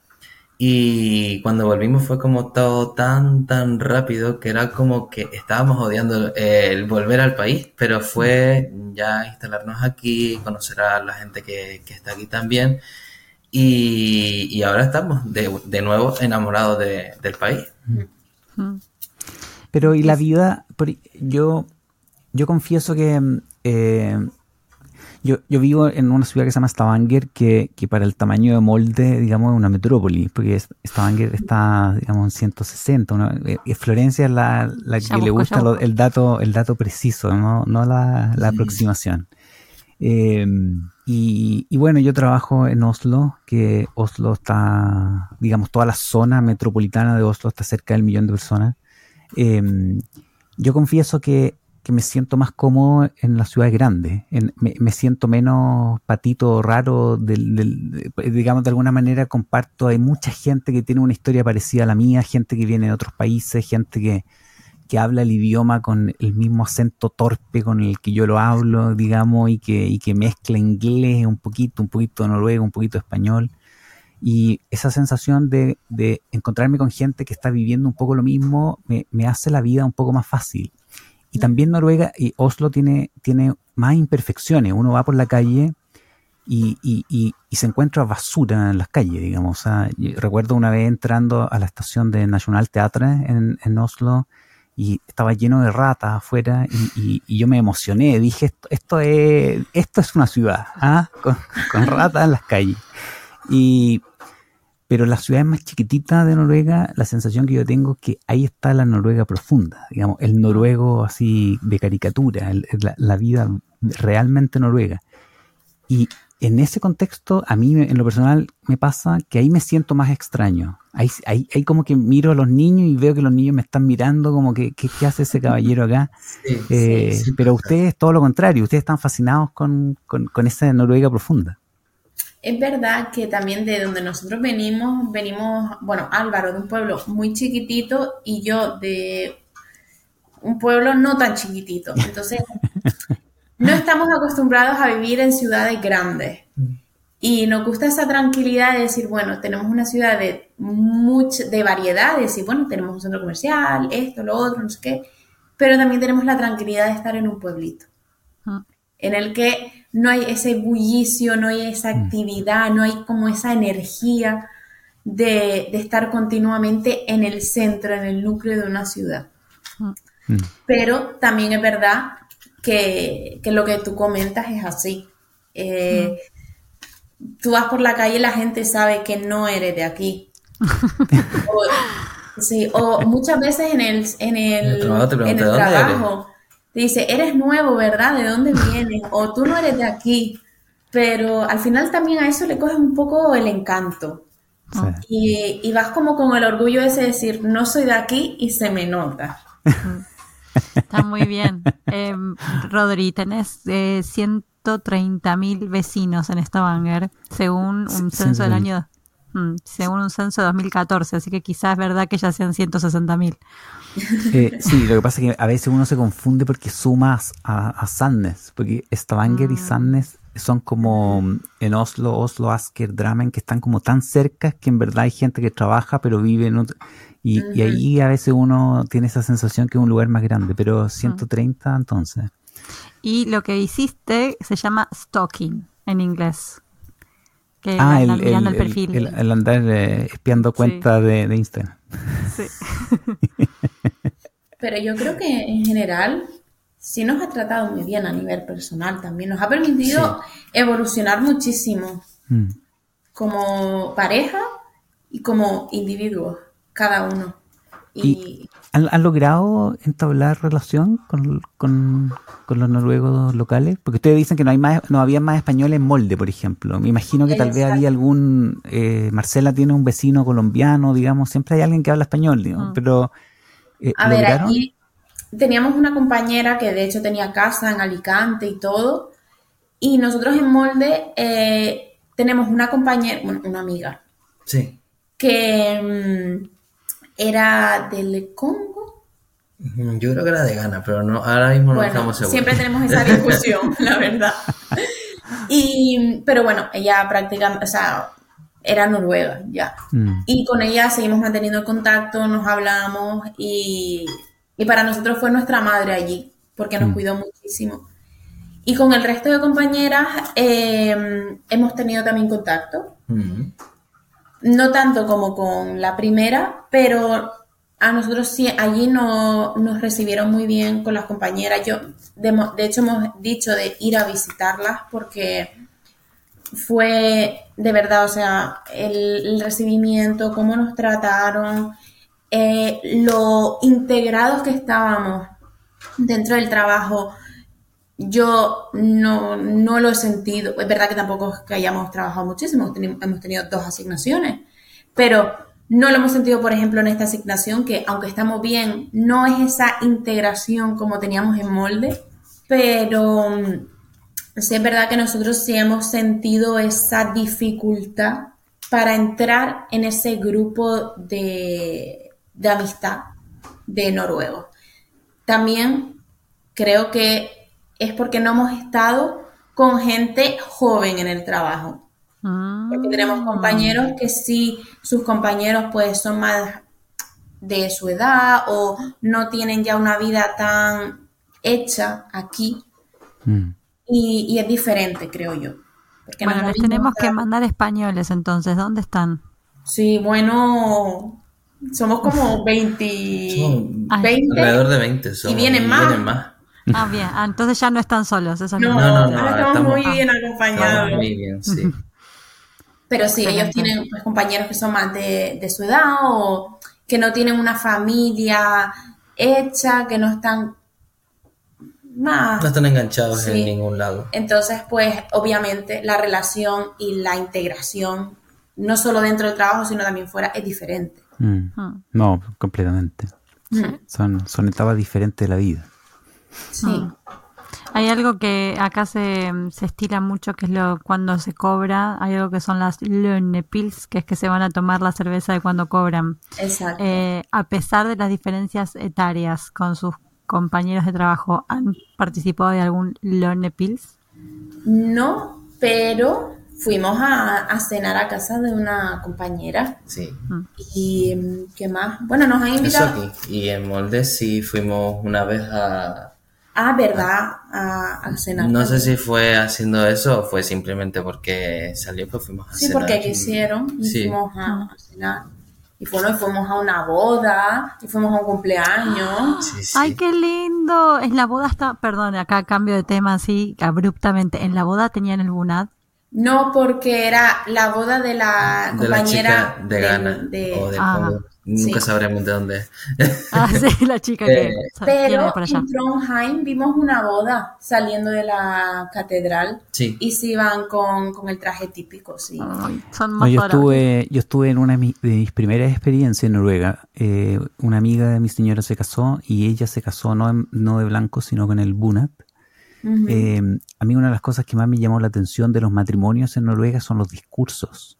Y cuando volvimos fue como todo tan, tan rápido que era como que estábamos odiando el volver al país, pero fue ya instalarnos aquí, conocer a la gente que, que está aquí también. Y, y ahora estamos de, de nuevo enamorados de- del país. Pero y la vida, yo, yo confieso que, eh, yo, yo vivo en una ciudad que se llama Stavanger, que, que para el tamaño de molde, digamos, es una metrópoli, porque Stavanger está, digamos, en 160. Una, eh, Florencia es la, la que le gusta lo, el, dato, el dato preciso, no, no la, la aproximación. Eh, y, y, bueno, yo trabajo en Oslo, que Oslo está, digamos, toda la zona metropolitana de Oslo está cerca del millón de personas. Eh, yo confieso que que me siento más cómodo en las ciudades grandes. En, me, me, siento menos patito raro, del, digamos, de alguna manera comparto. Hay mucha gente que tiene una historia parecida a la mía, gente que viene de otros países, gente que, que habla el idioma con el mismo acento torpe con el que yo lo hablo, digamos, y que, y que mezcla inglés un poquito, un poquito noruego, un poquito español. Y esa sensación de, de encontrarme con gente que está viviendo un poco lo mismo me hace la vida un poco más fácil y también Noruega y Oslo tiene, tiene más imperfecciones. Uno va por la calle y, y, y, se encuentra basura en las calles, digamos. Recuerdo una vez entrando a la estación de National Theatre en, Oslo y estaba lleno de ratas afuera y, y, yo me emocioné. Dije, esto, esto, es, esto es una ciudad, ¿ah? con, con ratas en las calles. Y, pero las ciudades más chiquititas de Noruega, la sensación que yo tengo es que ahí está la Noruega profunda, digamos, el noruego así de caricatura, el, la, la, vida realmente noruega. Y en ese contexto, a mí en lo personal me pasa que ahí me siento más extraño. Ahí, ahí, ahí como que miro a los niños y veo que los niños me están mirando como que, ¿qué, qué hace ese caballero acá? Sí, eh, sí, sí, pero ustedes, todo lo contrario, ustedes están fascinados con, con, con esa Noruega profunda. Es verdad que también de donde nosotros venimos, venimos, bueno, Álvaro de un pueblo muy chiquitito y yo de un pueblo no tan chiquitito. Entonces, no estamos acostumbrados a vivir en ciudades grandes. Y nos gusta esa tranquilidad de decir, bueno, tenemos una ciudad de, mucha, de variedad, de decir, bueno, tenemos un centro comercial, esto, lo otro, no sé qué, pero también tenemos la tranquilidad de estar en un pueblito, en el que no hay ese bullicio, no hay esa actividad, no hay como esa energía de, de estar continuamente en el centro, en el núcleo de una ciudad. Mm. Pero también es verdad que, que, lo que tú comentas es así. Eh, mm. Tú vas por la calle y la gente sabe que no eres de aquí. o, sí, o muchas veces en el, en el, el trabajo, en el trabajo te dice, eres nuevo, ¿verdad? ¿De dónde vienes? O tú no eres de aquí. Pero al final también a eso le coges un poco el encanto. Sí. Y, y, vas como con el orgullo ese de decir, no soy de aquí y se me nota. Está muy bien. Eh, Rodri, tenés eh, 130 mil vecinos en Stavanger, según un censo del año, mm, según un censo de 2014, así que quizás es verdad que ya sean 160 mil. Eh, sí, lo que pasa es que a veces uno se confunde porque sumas a, a Sandnes, porque Stavanger y Sandnes son como en Oslo, Oslo, Asker, Drammen, que están como tan cerca que en verdad hay gente que trabaja pero vive en otro, y, uh -huh. y, ahí a veces uno tiene esa sensación que es un lugar más grande, pero 130 uh -huh. entonces. Y lo que hiciste se llama stalking en inglés. Que ah, el, el, el, perfil. el, el andar eh, espiando cuentas sí. de, de Instagram. Sí. Pero yo creo que en general sí nos ha tratado muy bien a nivel personal también. Nos ha permitido sí. evolucionar muchísimo mm. como pareja y como individuos, cada uno. Y, ¿Y ¿han, ¿han, logrado entablar relación con, con, con, los noruegos locales? Porque ustedes dicen que no hay más, no había más españoles en molde, por ejemplo. Me imagino que tal vez había algún... Eh, Marcela tiene un vecino colombiano, digamos, siempre hay alguien que habla español, digamos, mm. pero eh, a ver, aquí teníamos una compañera que de hecho tenía casa en Alicante y todo, y nosotros en Molde eh, tenemos una compañera, bueno, una amiga. Sí. Que um, era del Congo. Yo creo que era de Ghana, pero no, ahora mismo no bueno, estamos seguros. Siempre tenemos esa discusión, la verdad. Y, pero bueno, ella prácticamente, o sea, era noruega ya. Mm. Y con ella seguimos manteniendo contacto, nos hablamos y, y, para nosotros fue nuestra madre allí, porque nos mm. cuidó muchísimo. Y con el resto de compañeras eh, hemos tenido también contacto. Mm. No tanto como con la primera, pero a nosotros sí, allí no, nos recibieron muy bien con las compañeras. Yo, de, hecho, hemos dicho de ir a visitarlas porque fue de verdad, o sea, el, recibimiento, cómo nos trataron, eh, lo integrados que estábamos dentro del trabajo, yo no, no, lo he sentido. Es verdad que tampoco es que hayamos trabajado muchísimo, hemos tenido dos asignaciones, pero no lo hemos sentido, por ejemplo, en esta asignación, que aunque estamos bien, no es esa integración como teníamos en molde, pero sí es verdad que nosotros sí hemos sentido esa dificultad para entrar en ese grupo de, de amistad de noruegos. También creo que es porque no hemos estado con gente joven en el trabajo. Porque tenemos compañeros que sí, sus compañeros pues son más de su edad o no tienen ya una vida tan hecha aquí. Mm. Y, es diferente, creo yo. bueno, les tenemos que mandar españoles entonces. ¿Dónde están? Sí, bueno, somos como 20. 20 alrededor de 20. y vienen más. Ah, bien. Ah, entonces ya no están solos. no, no, no, estamos, muy bien acompañados. muy bien, sí. Pero sí, ellos tienen pues, compañeros que son más de, su edad o que no tienen una familia hecha, que no están más... No están enganchados en ningún lado. Entonces, pues obviamente la relación y la integración, no solo dentro del trabajo, sino también fuera, es diferente. Mm. Ah. No, completamente. Son, son etapas diferentes de la vida. Sí. Ah. Hay algo que acá se, se, estila mucho, que es lo cuando se cobra, hay algo que son las Lönnepils, que es que se van a tomar la cerveza de cuando cobran. Exacto. Eh, a pesar de las diferencias etarias con sus compañeros de trabajo, ¿han participado de algún Lönnepils? No, pero fuimos a, cenar a casa de una compañera. Sí. Mm. ¿Y qué más? Bueno, nos han invitado. Y en Molde sí fuimos una vez a Ah, ¿verdad? A, cenar. No sé si fue haciendo eso o fue simplemente porque salió, pues fuimos a cenar. Sí, porque quisieron y fuimos a, cenar. Y bueno, fuimos a una boda, y fuimos a un cumpleaños. ¡Ay, qué lindo! En la boda está, perdón, acá cambio de tema así abruptamente. ¿En la boda tenían el bunad? No, porque era la boda de la compañera de, Ghana de, o de ah. Nunca sabremos de dónde. Ah, sí, la chica que. Eh, pero en Trondheim vimos una boda saliendo de la catedral. Sí. Y se iban con, el traje típico, sí. son yo, estuve, yo estuve en una de mis, primeras experiencias en Noruega. Eh, una amiga de mi señora se casó y ella se casó no, no de blanco, sino con el bunat. Eh, a mí una de las cosas que más me llamó la atención de los matrimonios en Noruega son los discursos.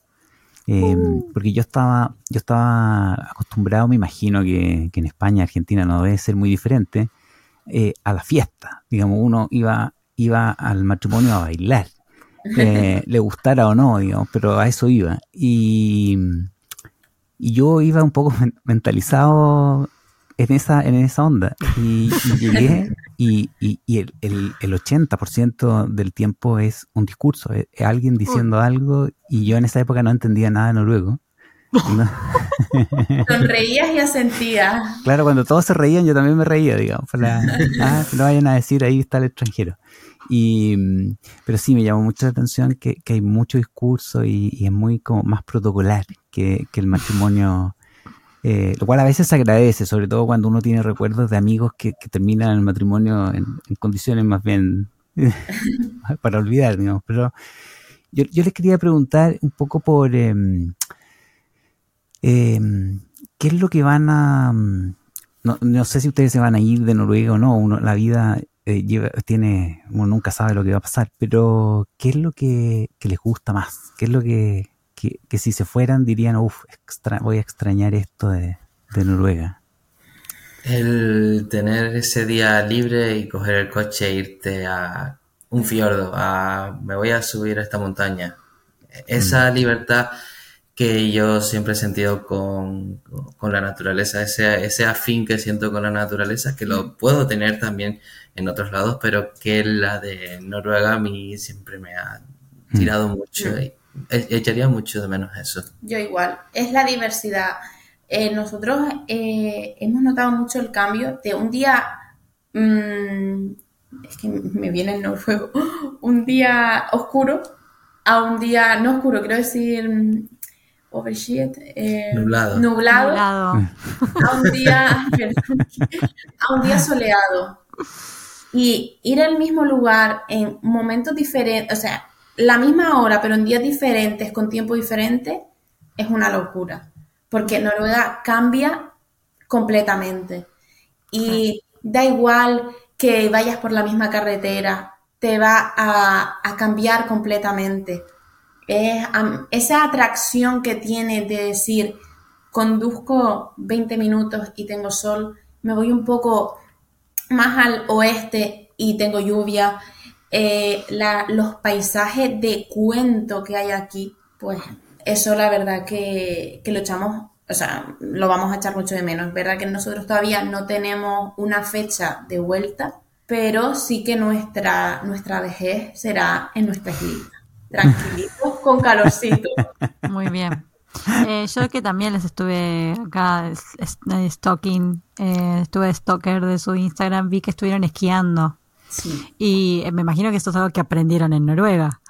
Em, uh. Porque yo estaba, yo estaba acostumbrado, me imagino que, en España, Argentina no debe ser muy diferente, eh, a la fiesta. Digamos, uno iba, iba al matrimonio a bailar, eh, le gustara o no, digamos, pero a eso iba. Y, y yo iba un poco mentalizado en esa, en esa onda. Y, llegué y, y, el, el, el, 80% del tiempo es un discurso, es, alguien diciendo algo y yo en esa época no entendía nada de noruego. Sonreías y asentías. Claro, cuando todos se reían yo también me reía, digamos. Para, ah, que no vayan a decir ahí está el extranjero. Y, pero sí, me llamó mucho la atención que, que hay mucho discurso y, y, es muy como más protocolar que, que el matrimonio eh, lo cual a veces se agradece, sobre todo cuando uno tiene recuerdos de amigos que, terminan el matrimonio en, condiciones más bien para olvidar, digamos. Pero yo, les quería preguntar un poco por em, qué es lo que van a... Mm, no, sé si ustedes se van a ir de Noruega o no, uno, la vida eh, lleva, tiene, uno nunca sabe lo que va a pasar, pero ¿qué es lo que les gusta más? ¿Qué es lo que, que, si se fueran dirían, uff, voy a extrañar esto de, Noruega? El tener ese día libre y coger el coche e irte a un fiordo, a me voy a subir a esta montaña. Esa mm. libertad que yo siempre he sentido con, la naturaleza, ese, ese afín que siento con la naturaleza, que lo mm. puedo tener también en otros lados, pero que la de Noruega a mí siempre me ha mm. tirado mucho. Y, echaría mucho de menos eso. Yo igual. Es la diversidad. eh, nosotros eh, hemos notado mucho el cambio de un día, mm, es que me viene el noruego, un día oscuro a un día, no oscuro, quiero decir, mm, oversheet, eh, Nublado. nublado, Nublado. a un día, a un día soleado. Y ir al mismo lugar en momentos diferentes, o sea, la misma hora, pero en días diferentes, con tiempo diferente, es una locura. Porque Noruega cambia completamente. Y da igual que vayas por la misma carretera, te va a, a cambiar completamente. Es, am, esa atracción que tiene de decir, conduzco 20 minutos y tengo sol, me voy un poco más al oeste y tengo lluvia, eh, la- los paisajes de cuento que hay aquí, pues eso la verdad que, que lo echamos, o sea, lo vamos a echar mucho de menos. Es verdad que nosotros todavía no tenemos una fecha de vuelta, pero sí que nuestra, nuestra vejez será en nuestra islita. Tranquilitos, con calorcito. Muy bien. Eh, yo que también les estuve acá eh, stalking, eh, estuve stalker de su Instagram, vi que estuvieron esquiando Sí. y eh, me imagino que esto es algo que aprendieron en Noruega.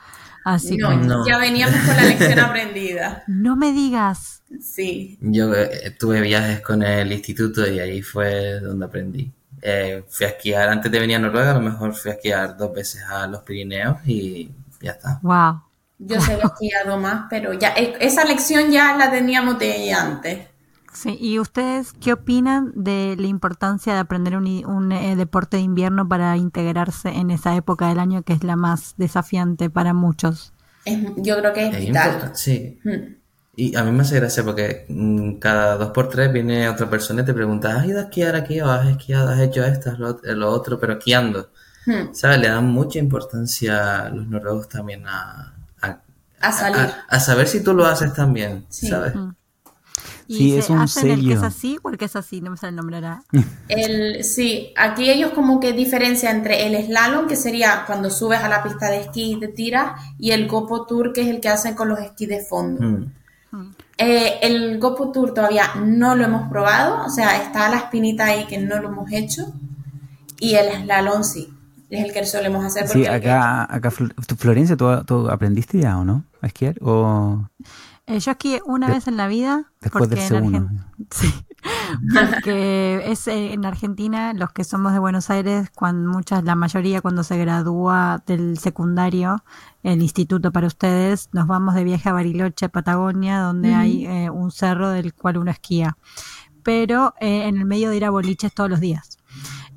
Así No, que No. ya veníamos con la lección aprendida. no me digas. Sí. Yo eh, tuve viajes con el instituto y ahí fue donde aprendí. Eh, fui a esquiar, antes de venir a Noruega, a lo mejor fui a esquiar dos veces a los Pirineos y ya está. Wow. Yo se había esquiado más, pero ya e- esa lección ya la teníamos de antes. Sí, ¿y ustedes qué opinan de la importancia de aprender un, i- un, eh, deporte de invierno para integrarse en esa época del año que es la más desafiante para muchos? Es- yo creo que es Es vital. sí. Mm. Y a mí me hace gracia porque mm, cada dos por tres viene otra persona y te pregunta, ¿has ido a esquiar aquí o has esquiado, has hecho esto, has lo, lo otro, pero esquiando? Mm. ¿Sabes? Le dan mucha importancia los noruegos también a, a, A salir. a- a saber si tú lo haces también, Sí. ¿sabes? ¿Y Sí, se es un hacen el que es sello. así o el que es así? No me sale el nombre ahora. El, sí, aquí ellos como que diferencia entre el slalom, que sería cuando subes a la pista de esquí y te tiras, y el Gopo Tour, que es el que hacen con los esquís de fondo. Mm. Eh, el Gopo Tour todavía no lo hemos probado, o sea, está la espinita ahí que no lo hemos hecho, y el slalom sí, es el que solemos hacer. Sí, porque- acá, acá Fl- ¿tú, Florencia, ¿tú, tú aprendiste ya o no a esquiar? ¿O Eh, yo esquié una De- vez en la vida. después porque del segundo? Sí, porque es eh, en Argentina, los que somos de Buenos Aires, cuando muchas, la mayoría cuando se gradúa del secundario, el instituto para ustedes, nos vamos de viaje a Bariloche, Patagonia, donde hay eh, un cerro del cual uno esquía. Pero eh, en el medio de ir a boliches todos los días.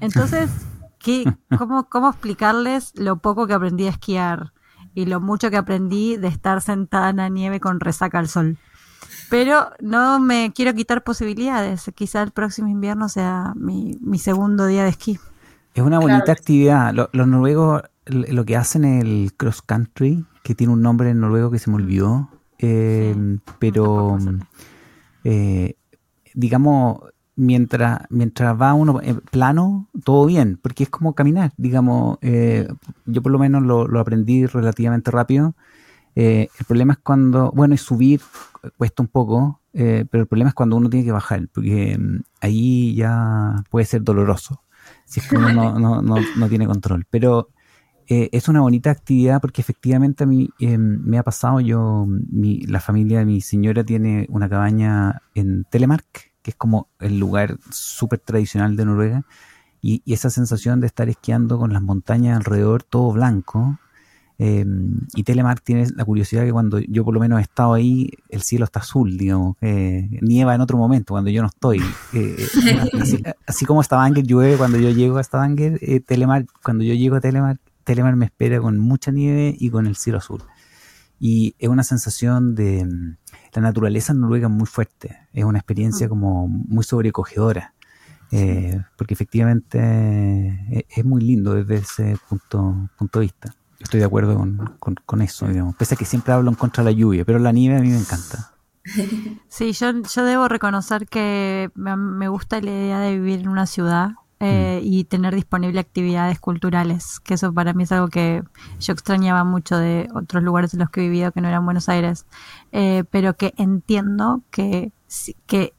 Entonces, ¿qué, cómo, ¿cómo explicarles lo poco que aprendí a esquiar y lo mucho que aprendí de estar sentada en la nieve con resaca al sol? Pero no me quiero quitar posibilidades. Quizá el próximo invierno sea mi, mi segundo día de esquí. Es una bonita Claro. actividad. Lo- los noruegos lo que hacen es el cross country, que tiene un nombre en noruego que se me olvidó, eh, pero eh, digamos, mientras, mientras va uno eh, plano, todo bien, porque es como caminar, digamos, eh, yo por lo menos lo, aprendí relativamente rápido. Eh, el problema es cuando, bueno, y subir cuesta un poco, pero el problema es cuando uno tiene que bajar, porque mm, ahí ya puede ser doloroso, si es que uno no, no, no, no tiene control. Pero es una bonita actividad porque efectivamente a mí eh, me ha pasado, yo, mi, la familia de mi señora tiene una cabaña en Telemark, que es como el lugar súper tradicional de Noruega, y, y esa sensación de estar esquiando con las montañas alrededor, todo blanco, eh, y Telemark tiene la curiosidad que cuando yo por lo menos he estado ahí, el cielo está azul, digamos, eh, nieva en otro momento cuando yo no estoy. Eh, así, así como Stavanger llueve cuando yo llego a Stavanger, Telemark, cuando yo llego a Telemark, Telemark me espera con mucha nieve y con el cielo azul. Y es una sensación de... La naturaleza en Noruega es muy fuerte, es una experiencia como muy sobrecogedora. eh, porque efectivamente eh, es muy lindo desde ese punto, punto de vista. Yo estoy de acuerdo con, con- con eso, digamos. Pese a que siempre hablo en contra de la lluvia, pero la nieve a mí me encanta. Sí, yo, yo debo reconocer que me, me gusta la idea de vivir en una ciudad eh, y tener disponible actividades culturales, que eso para mí es algo que yo extrañaba mucho de otros lugares en los que he vivido que no eran Buenos Aires, Eh, pero que entiendo que, que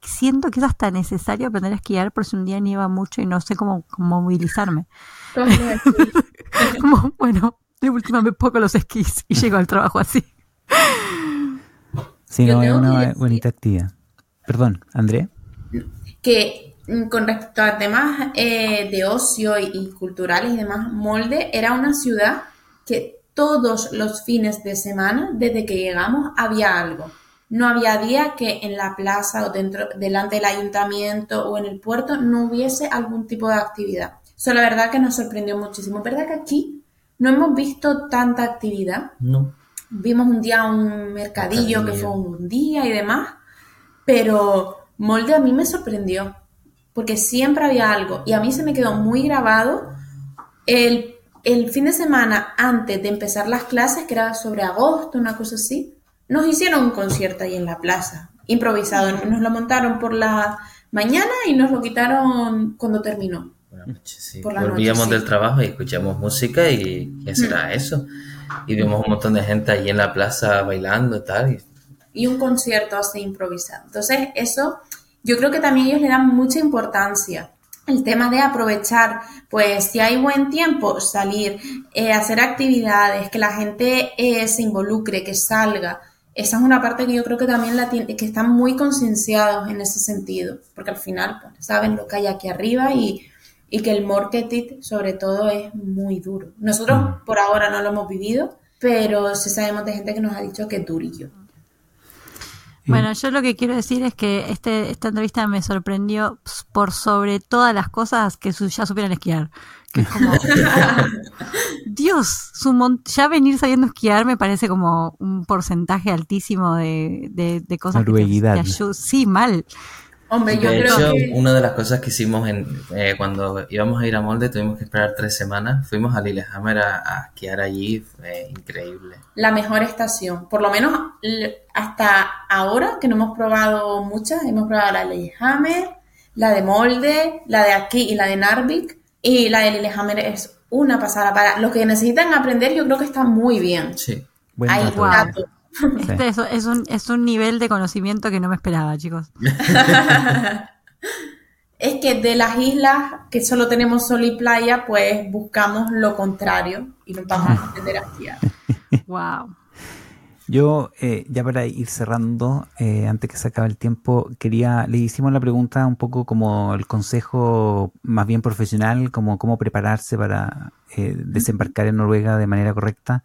siento que es hasta necesario aprender a esquiar por si un día nieva mucho y no sé cómo, cómo movilizarme. como, bueno, de última me pongo los esquís y llego al trabajo así. Sí, no, es una bonita actividad. Perdón, André. Que mm, con respecto a temas eh, de ocio y, culturales y demás, Molde era una ciudad que todos los fines de semana, desde que llegamos, había algo. No había día que en la plaza o dentro, delante del ayuntamiento o en el puerto no hubiese algún tipo de actividad. Eso la verdad que nos sorprendió muchísimo. ¿Verdad que aquí no hemos visto tanta actividad? No. Vimos un día un mercadillo, que fue un día y demás, pero Molde a mí me sorprendió, porque siempre había algo y a mí se me quedó muy grabado el, el fin de semana antes de empezar las clases, que era sobre agosto, una cosa así, nos hicieron un concierto ahí en la plaza, improvisado, nos lo montaron por la mañana y nos lo quitaron cuando terminó. Volvíamos del trabajo y escuchamos música y eso era eso. Y vimos un montón de gente ahí en la plaza bailando y tal. Y un concierto así improvisado. Entonces, eso yo creo que también ellos le dan mucha importancia. El tema de aprovechar, pues si hay buen tiempo, salir, eh, hacer actividades, que la gente eh, se involucre, que salga. Esa es una parte que yo creo que también la tiene, que están muy concienciados en ese sentido, porque al final pues, saben lo que hay aquí arriba y, y que el marketing sobre todo es muy duro. Nosotros por ahora no lo hemos vivido, pero sí sabemos de gente que nos ha dicho que es durillo. Bueno, yo lo que quiero decir es que este, esta entrevista me sorprendió por sobre todas las cosas que ya supieran esquiar. Que como, Dios, su ya venir sabiendo esquiar me parece como un porcentaje altísimo de, de, cosas que te, Sí, mal. Hombre, yo de creo hecho, que... una de las cosas que hicimos en, eh, cuando íbamos a ir a Molde, tuvimos que esperar tres semanas. Fuimos a Lillehammer a, a esquiar allí, fue increíble. La mejor estación, por lo menos hasta ahora, que no hemos probado muchas, hemos probado la Lillehammer, la de Molde, la de aquí y la de Narvik. Y la de Lillehammer es una pasada. Para los que necesitan aprender, yo creo que está muy bien. Sí, buen este es, un, es un nivel de conocimiento que no me esperaba, chicos. es que de las islas que solo tenemos sol y playa, pues buscamos lo contrario y nos vamos a aprender a esquiar. Wow. Yo, eh, ya para ir cerrando, eh, antes que se acabe el tiempo, quería, le hicimos la pregunta un poco como el consejo más bien profesional, como cómo prepararse para eh, desembarcar en Noruega de manera correcta.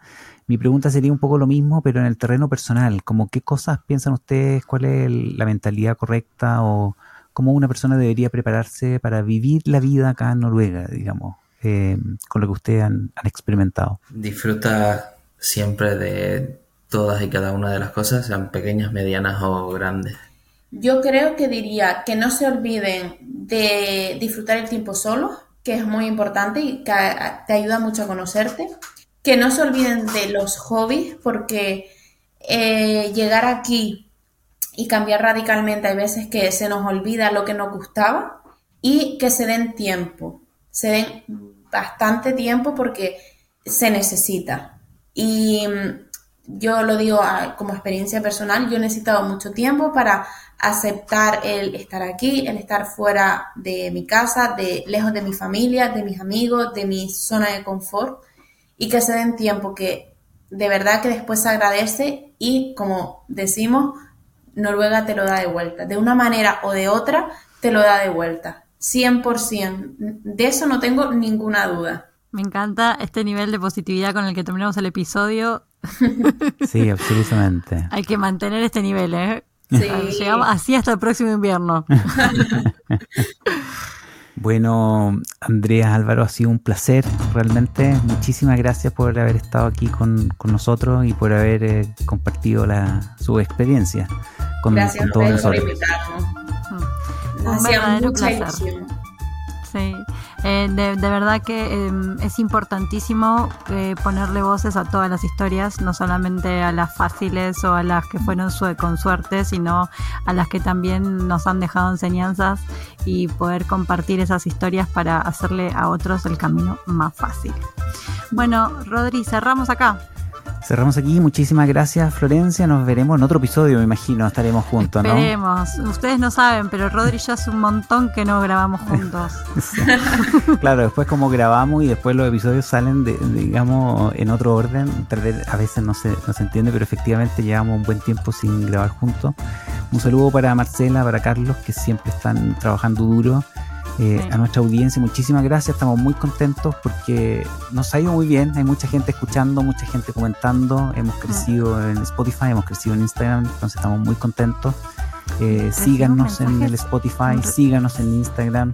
Mi pregunta sería un poco lo mismo, pero en el terreno personal, como qué cosas piensan ustedes, cuál es la mentalidad correcta o cómo una persona debería prepararse para vivir la vida acá en Noruega, digamos, eh, con lo que ustedes han, experimentado. Disfruta siempre de todas y cada una de las cosas, sean pequeñas, medianas o grandes. Yo creo que diría que no se olviden de disfrutar el tiempo solo, que es muy importante y que te ayuda mucho a conocerte que no se olviden de los hobbies porque eh, llegar aquí y cambiar radicalmente hay veces que se nos olvida lo que nos gustaba y que se den tiempo, se den bastante tiempo porque se necesita. Y mm, yo lo digo ah, como experiencia personal, yo he necesitado mucho tiempo para aceptar el estar aquí, el estar fuera de mi casa, de lejos de mi familia, de mis amigos, de mi zona de confort y que se den tiempo que de verdad que después se agradece y como decimos, Noruega te lo da de vuelta. De una manera o de otra, te lo da de vuelta. 100%. De eso no tengo ninguna duda. Me encanta este nivel de positividad con el que terminamos el episodio. Sí, absolutamente. Hay que mantener este nivel, ¿eh? Sí. Llegamos así hasta el próximo invierno. Bueno, Andrea Álvaro, ha sido un placer realmente. Muchísimas gracias por haber estado aquí con, nosotros y por haber eh, compartido la, su experiencia con, gracias todos nosotros. Por invitarnos. Un placer. Sí. Eh, de, verdad que em, es importantísimo eh, ponerle voces a todas las historias, no solamente a las fáciles o a las que fueron con suerte, sino a las que también nos han dejado enseñanzas y poder compartir esas historias para hacerle a otros el camino más fácil. Bueno, Rodri, cerramos acá. Cerramos aquí. Muchísimas gracias, Florencia. Nos veremos en otro episodio, me imagino. Estaremos juntos, ¿no? Esperemos. Ustedes no saben, pero Rodri ya hace un montón que no grabamos juntos. claro, después como grabamos y después los episodios salen, de, digamos, en otro orden. A veces no se, no se entiende, pero efectivamente llevamos un buen tiempo sin grabar juntos. Un saludo para Marcela, para Carlos, que siempre están trabajando duro. Eh, a nuestra audiencia, muchísimas gracias, estamos muy contentos porque nos ha ido muy bien, hay mucha gente escuchando, mucha gente comentando, hemos crecido en Spotify, hemos crecido en Instagram, entonces estamos muy contentos. Eh, síganos en el Spotify, síganos en Instagram,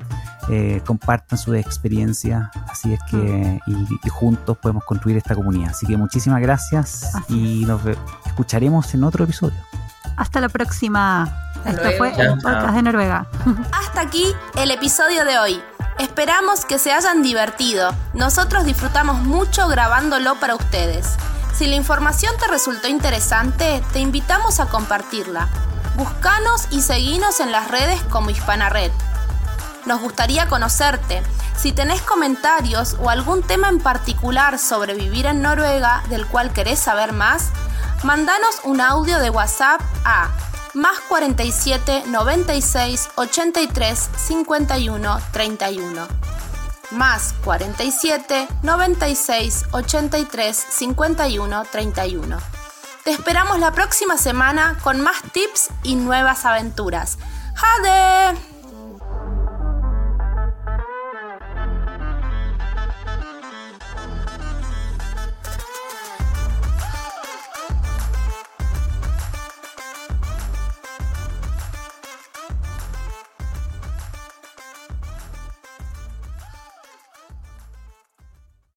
eh, compartan su experiencia, así es que y, juntos podemos construir esta comunidad. Así que muchísimas gracias y nos escucharemos en otro episodio. Hasta la próxima. Esto fue el podcast de Noruega. Hasta aquí el episodio de hoy. Esperamos que se hayan divertido. Nosotros disfrutamos mucho grabándolo para ustedes. Si la información te resultó interesante, te invitamos a compartirla. Búscanos y seguinos en las redes como Hispana Red. Nos gustaría conocerte. Si tenés comentarios o algún tema en particular sobre vivir en Noruega del cual querés saber más, mandanos un audio de WhatsApp a más 47 96 83 51 31. Más 47 96 83 51 31. Te esperamos la próxima semana con más tips y nuevas aventuras. ¡Jade!